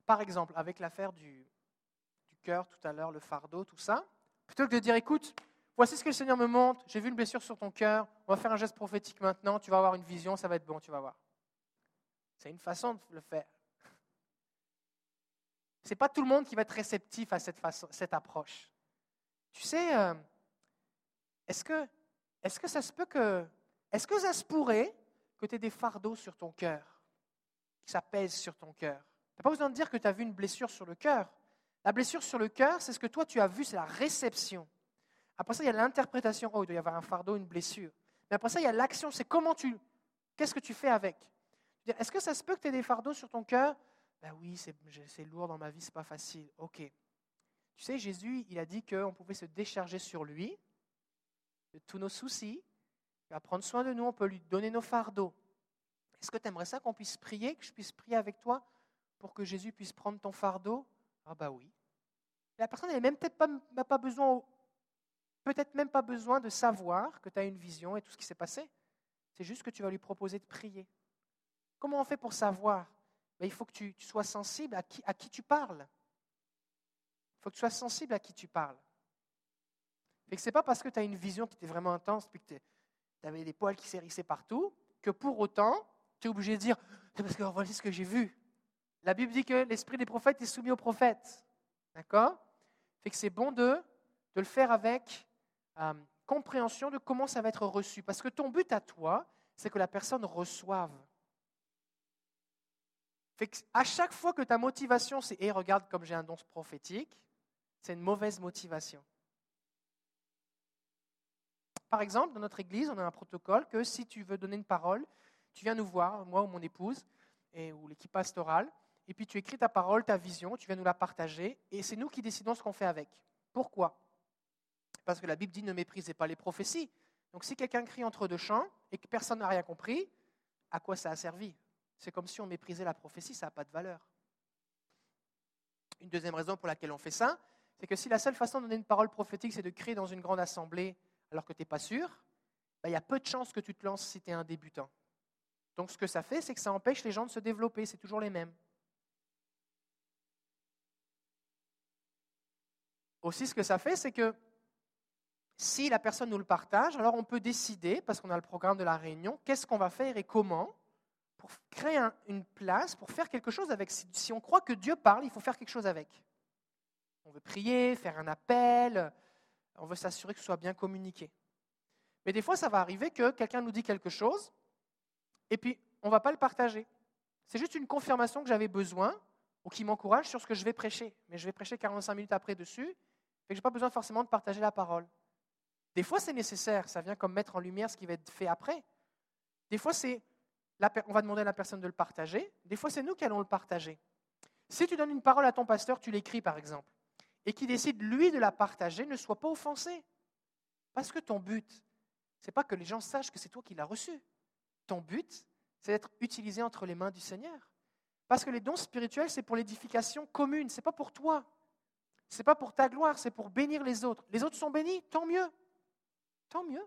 Par exemple, avec l'affaire du, cœur tout à l'heure, le fardeau, tout ça, plutôt que de dire, écoute, voici ce que le Seigneur me montre, j'ai vu une blessure sur ton cœur, on va faire un geste prophétique maintenant, tu vas avoir une vision, ça va être bon, tu vas voir. C'est une façon de le faire. Ce n'est pas tout le monde qui va être réceptif à cette, façon, cette approche. Tu sais, euh, est-ce que, est que ça se peut que. Est-ce que ça se pourrait que tu aies des fardeaux sur ton cœur, que ça pèse sur ton cœur? Tu n'as pas besoin de dire que tu as vu une blessure sur le cœur. La blessure sur le cœur, c'est ce que toi tu as vu, c'est la réception. Après ça, il y a l'interprétation. Oh, il doit y avoir un fardeau, une blessure. Mais après ça, il y a l'action. C'est comment tu. Qu'est-ce que tu fais avec? Est-ce que ça se peut que tu aies des fardeaux sur ton cœur? Ben oui, c'est lourd dans ma vie, c'est pas facile. Ok. Tu sais, Jésus, il a dit qu'on pouvait se décharger sur lui de tous nos soucis. Il va prendre soin de nous, on peut lui donner nos fardeaux. Est-ce que tu aimerais ça qu'on puisse prier, que je puisse prier avec toi pour que Jésus puisse prendre ton fardeau? Ah bah oui. la personne n'a même peut-être pas, pas besoin, peut-être même pas besoin de savoir que tu as une vision et tout ce qui s'est passé. C'est juste que tu vas lui proposer de prier. Comment on fait pour savoir? Ben, Il faut que tu, sois sensible à qui, à qui tu parles. Il faut que tu sois sensible à qui tu parles. Ce n'est pas parce que tu as une vision qui était vraiment intense, puis que tu avais des poils qui s'hérissaient partout, que pour autant, tu es obligé de dire C'est parce que voilà ce que j'ai vu. La Bible dit que l'esprit des prophètes est soumis aux prophètes. D'accord? Fait que c'est bon de, de le faire avec euh, compréhension de comment ça va être reçu. Parce que ton but à toi, c'est que la personne reçoive. À chaque fois que ta motivation, c'est Hé, regarde comme j'ai un don prophétique, c'est une mauvaise motivation. Par exemple, dans notre église, on a un protocole que si tu veux donner une parole, tu viens nous voir, moi ou mon épouse, ou l'équipe pastorale, et puis tu écris ta parole, ta vision, tu viens nous la partager, et c'est nous qui décidons ce qu'on fait avec. Pourquoi? Parce que la Bible dit ne méprisez pas les prophéties. Donc si quelqu'un crie entre deux champs et que personne n'a rien compris, à quoi ça a servi? C'est comme si on méprisait la prophétie, ça n'a pas de valeur. Une deuxième raison pour laquelle on fait ça, c'est que si la seule façon de donner une parole prophétique, c'est de crier dans une grande assemblée alors que tu n'es pas sûr, ben, il y a peu de chances que tu te lances si tu es un débutant. Donc ce que ça fait, c'est que ça empêche les gens de se développer, c'est toujours les mêmes. Aussi, ce que ça fait, c'est que si la personne nous le partage, alors on peut décider, parce qu'on a le programme de la réunion, qu'est-ce qu'on va faire et comment, pour créer une place, pour faire quelque chose avec. Si on croit que Dieu parle, il faut faire quelque chose avec. On veut prier, faire un appel, on veut s'assurer que ce soit bien communiqué. Mais des fois, ça va arriver que quelqu'un nous dit quelque chose, et puis on ne va pas le partager. C'est juste une confirmation que j'avais besoin, ou qui m'encourage sur ce que je vais prêcher. Mais je vais prêcher 45 minutes après dessus, et je n'ai pas besoin forcément de partager la parole. Des fois, c'est nécessaire, ça vient comme mettre en lumière ce qui va être fait après. Des fois, c'est on va demander à la personne de le partager. Des fois, c'est nous qui allons le partager. Si tu donnes une parole à ton pasteur, tu l'écris par exemple et qui décide, lui, de la partager, ne soit pas offensé. Parce que ton but, ce n'est pas que les gens sachent que c'est toi qui l'as reçu. Ton but, c'est d'être utilisé entre les mains du Seigneur. Parce que les dons spirituels, c'est pour l'édification commune, ce n'est pas pour toi. Ce n'est pas pour ta gloire, c'est pour bénir les autres. Les autres sont bénis, tant mieux. Tant mieux.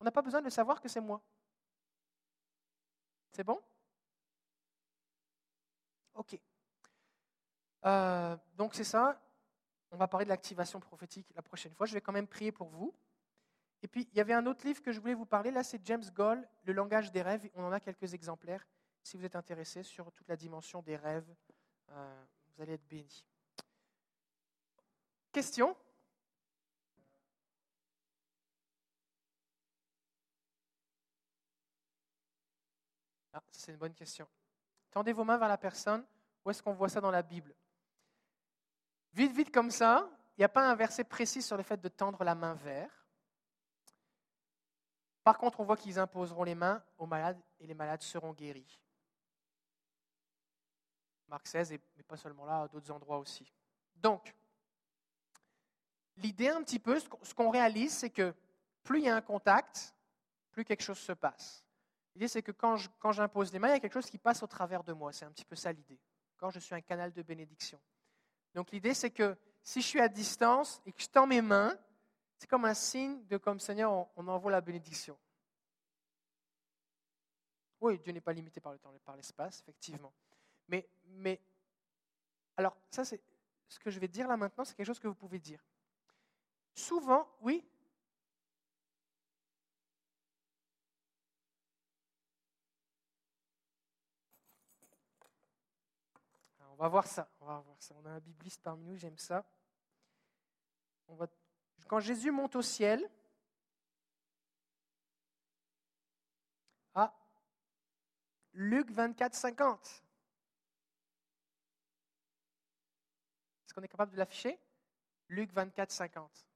On n'a pas besoin de savoir que c'est moi. C'est bon? Ok. Euh, donc c'est ça. On va parler de l'activation prophétique la prochaine fois. Je vais quand même prier pour vous. Et puis, il y avait un autre livre que je voulais vous parler. Là, c'est James Goll, Le langage des rêves. On en a quelques exemplaires. Si vous êtes intéressé sur toute la dimension des rêves, euh, vous allez être bénis. Question ah, C'est une bonne question. Tendez vos mains vers la personne. Où est-ce qu'on voit ça dans la Bible? Vite, vite comme ça. Il n'y a pas un verset précis sur le fait de tendre la main vers. Par contre, on voit qu'ils imposeront les mains aux malades et les malades seront guéris. Marc 16, mais pas seulement là, à d'autres endroits aussi. Donc, l'idée un petit peu, ce qu'on réalise, c'est que plus il y a un contact, plus quelque chose se passe. L'idée, c'est que quand j'impose les mains, il y a quelque chose qui passe au travers de moi. C'est un petit peu ça l'idée. Quand je suis un canal de bénédiction. Donc l'idée, c'est que si je suis à distance et que je tends mes mains, c'est comme un signe de comme Seigneur, on, envoie la bénédiction. Oui, Dieu n'est pas limité par le temps, par l'espace, effectivement. Mais, mais, alors, ça, c'est ce que je vais dire là maintenant, c'est quelque chose que vous pouvez dire. Souvent, oui, on va voir ça. On va. On a un bibliste parmi nous, j'aime ça. Quand Jésus monte au ciel, ah, Luc 24, 50. Est-ce qu'on est capable de l'afficher? Luc 24, 50.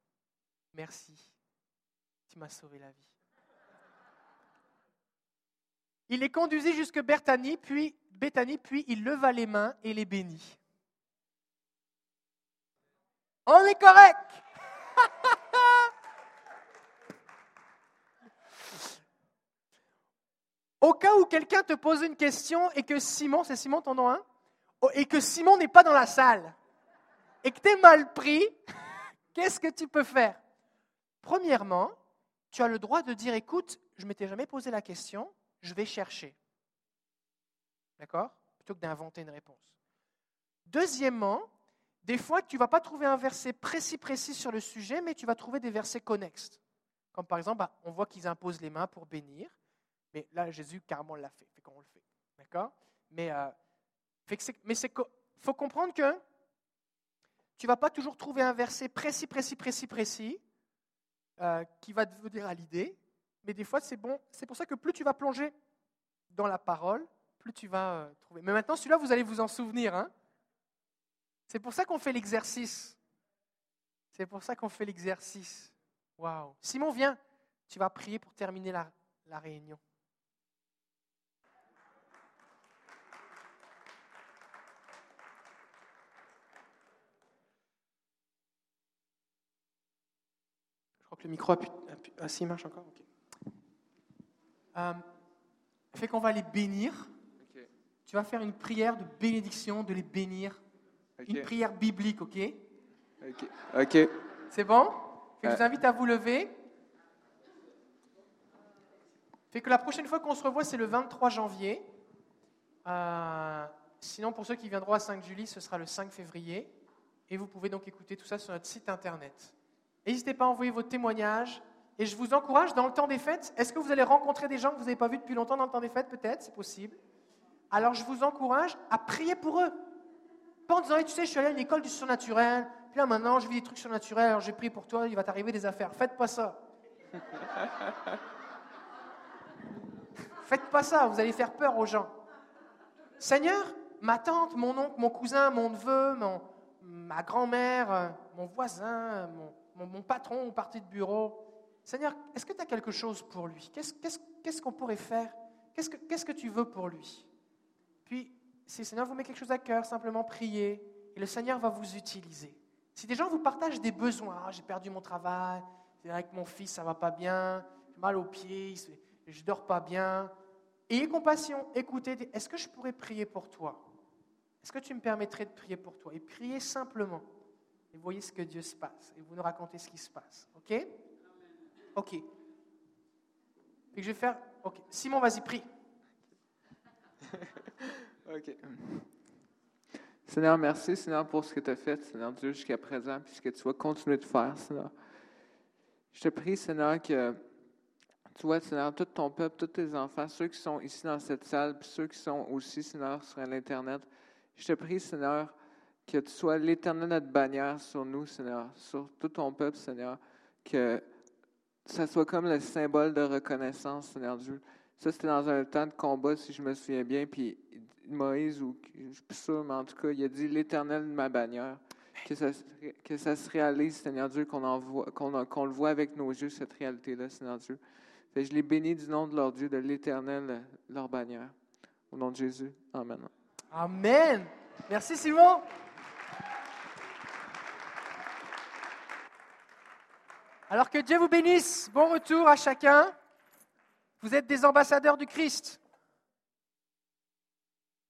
Merci. Tu m'as sauvé la vie. Il les conduisit jusque Bethanie, puis Béthanie, puis il leva les mains et les bénit. On est correct. (laughs) Au cas où quelqu'un te pose une question et que Simon, c'est Simon ton nom, hein, et que Simon n'est pas dans la salle, et que tu es mal pris, (laughs) qu'est-ce que tu peux faire? Premièrement, tu as le droit de dire, écoute, je ne m'étais jamais posé la question, je vais chercher. D'accord? Plutôt que d'inventer une réponse. Deuxièmement, des fois, tu ne vas pas trouver un verset précis, précis sur le sujet, mais tu vas trouver des versets connexes. Comme par exemple, bah, on voit qu'ils imposent les mains pour bénir, mais là, Jésus carrément l'a fait, fait qu'on le fait. D'accord? Mais euh, il faut comprendre que tu ne vas pas toujours trouver un verset précis, précis, précis, précis, euh, qui va te venir à l'idée, mais des fois, c'est bon. C'est pour ça que plus tu vas plonger dans la parole, plus tu vas euh, trouver. Mais maintenant, celui-là, vous allez vous en souvenir. Hein c'est pour ça qu'on fait l'exercice. C'est pour ça qu'on fait l'exercice. Waouh. Simon, viens. Tu vas prier pour terminer la, la réunion. Je crois que le micro a pu. Ah, si, il marche encore. Euh, fait qu'on va les bénir. Tu vas faire une prière de bénédiction, de les bénir. Une prière biblique, ok? Ok. C'est bon? Je vous invite à vous lever. Fait que la prochaine fois qu'on se revoit, c'est le 23 janvier. Euh, sinon, pour ceux qui viendront à 5 juillet, ce sera le 5 février. Et vous pouvez donc écouter tout ça sur notre site internet. N'hésitez pas à envoyer vos témoignages. Et je vous encourage, dans le temps des fêtes, est-ce que vous allez rencontrer des gens que vous n'avez pas vus depuis longtemps dans le temps des fêtes? Peut-être, c'est possible. Alors je vous encourage à prier pour eux. Pas en disant, tu sais, je suis allé à une école du surnaturel, puis là maintenant je vis des trucs surnaturels, alors j'ai prié pour toi, il va t'arriver des affaires. Faites pas ça. (laughs) Faites pas ça, vous allez faire peur aux gens. Seigneur, ma tante, mon oncle, mon cousin, mon neveu, ma grand-mère, mon voisin, mon, mon patron au parti de bureau, Seigneur, est-ce que tu as quelque chose pour lui? Qu'est-ce qu'on pourrait faire? Qu'est-ce que tu veux pour lui? Puis, si le Seigneur vous met quelque chose à cœur, simplement priez et le Seigneur va vous utiliser. Si des gens vous partagent des besoins, ah, j'ai perdu mon travail, avec mon fils ça va pas bien, j'ai mal aux pieds, je dors pas bien, ayez compassion, écoutez, est-ce que je pourrais prier pour toi? Est-ce que tu me permettrais de prier pour toi? Et priez simplement. Et voyez ce que Dieu se passe. Et vous nous racontez ce qui se passe. OK? OK. Et je vais faire. OK. Simon, vas-y, prie. (laughs) OK. Seigneur, merci, Seigneur, pour ce que tu as fait, Seigneur Dieu, jusqu'à présent, puis ce que tu vas continuer de faire, Seigneur. Je te prie, Seigneur, que tu vois, Seigneur, tout ton peuple, tous tes enfants, ceux qui sont ici dans cette salle, puis ceux qui sont aussi, Seigneur, sur l'Internet. Je te prie, Seigneur, que tu sois l'éternel notre bannière sur nous, Seigneur, sur tout ton peuple, Seigneur, que ça soit comme le symbole de reconnaissance, Seigneur Dieu. Ça, c'était dans un temps de combat, si je me souviens bien. Puis Moïse, ou je suis plus sûr, mais en tout cas, il a dit l'Éternel de ma bannière. Que ça, que ça se réalise, Seigneur Dieu, qu'on qu'on le voit avec nos yeux, cette réalité-là, Seigneur Dieu. Je les bénis du nom de leur Dieu, de l'Éternel, leur bannière. Au nom de Jésus. Amen. Amen. Merci, Simon. Alors que Dieu vous bénisse. Bon retour à chacun. Vous êtes des ambassadeurs du Christ.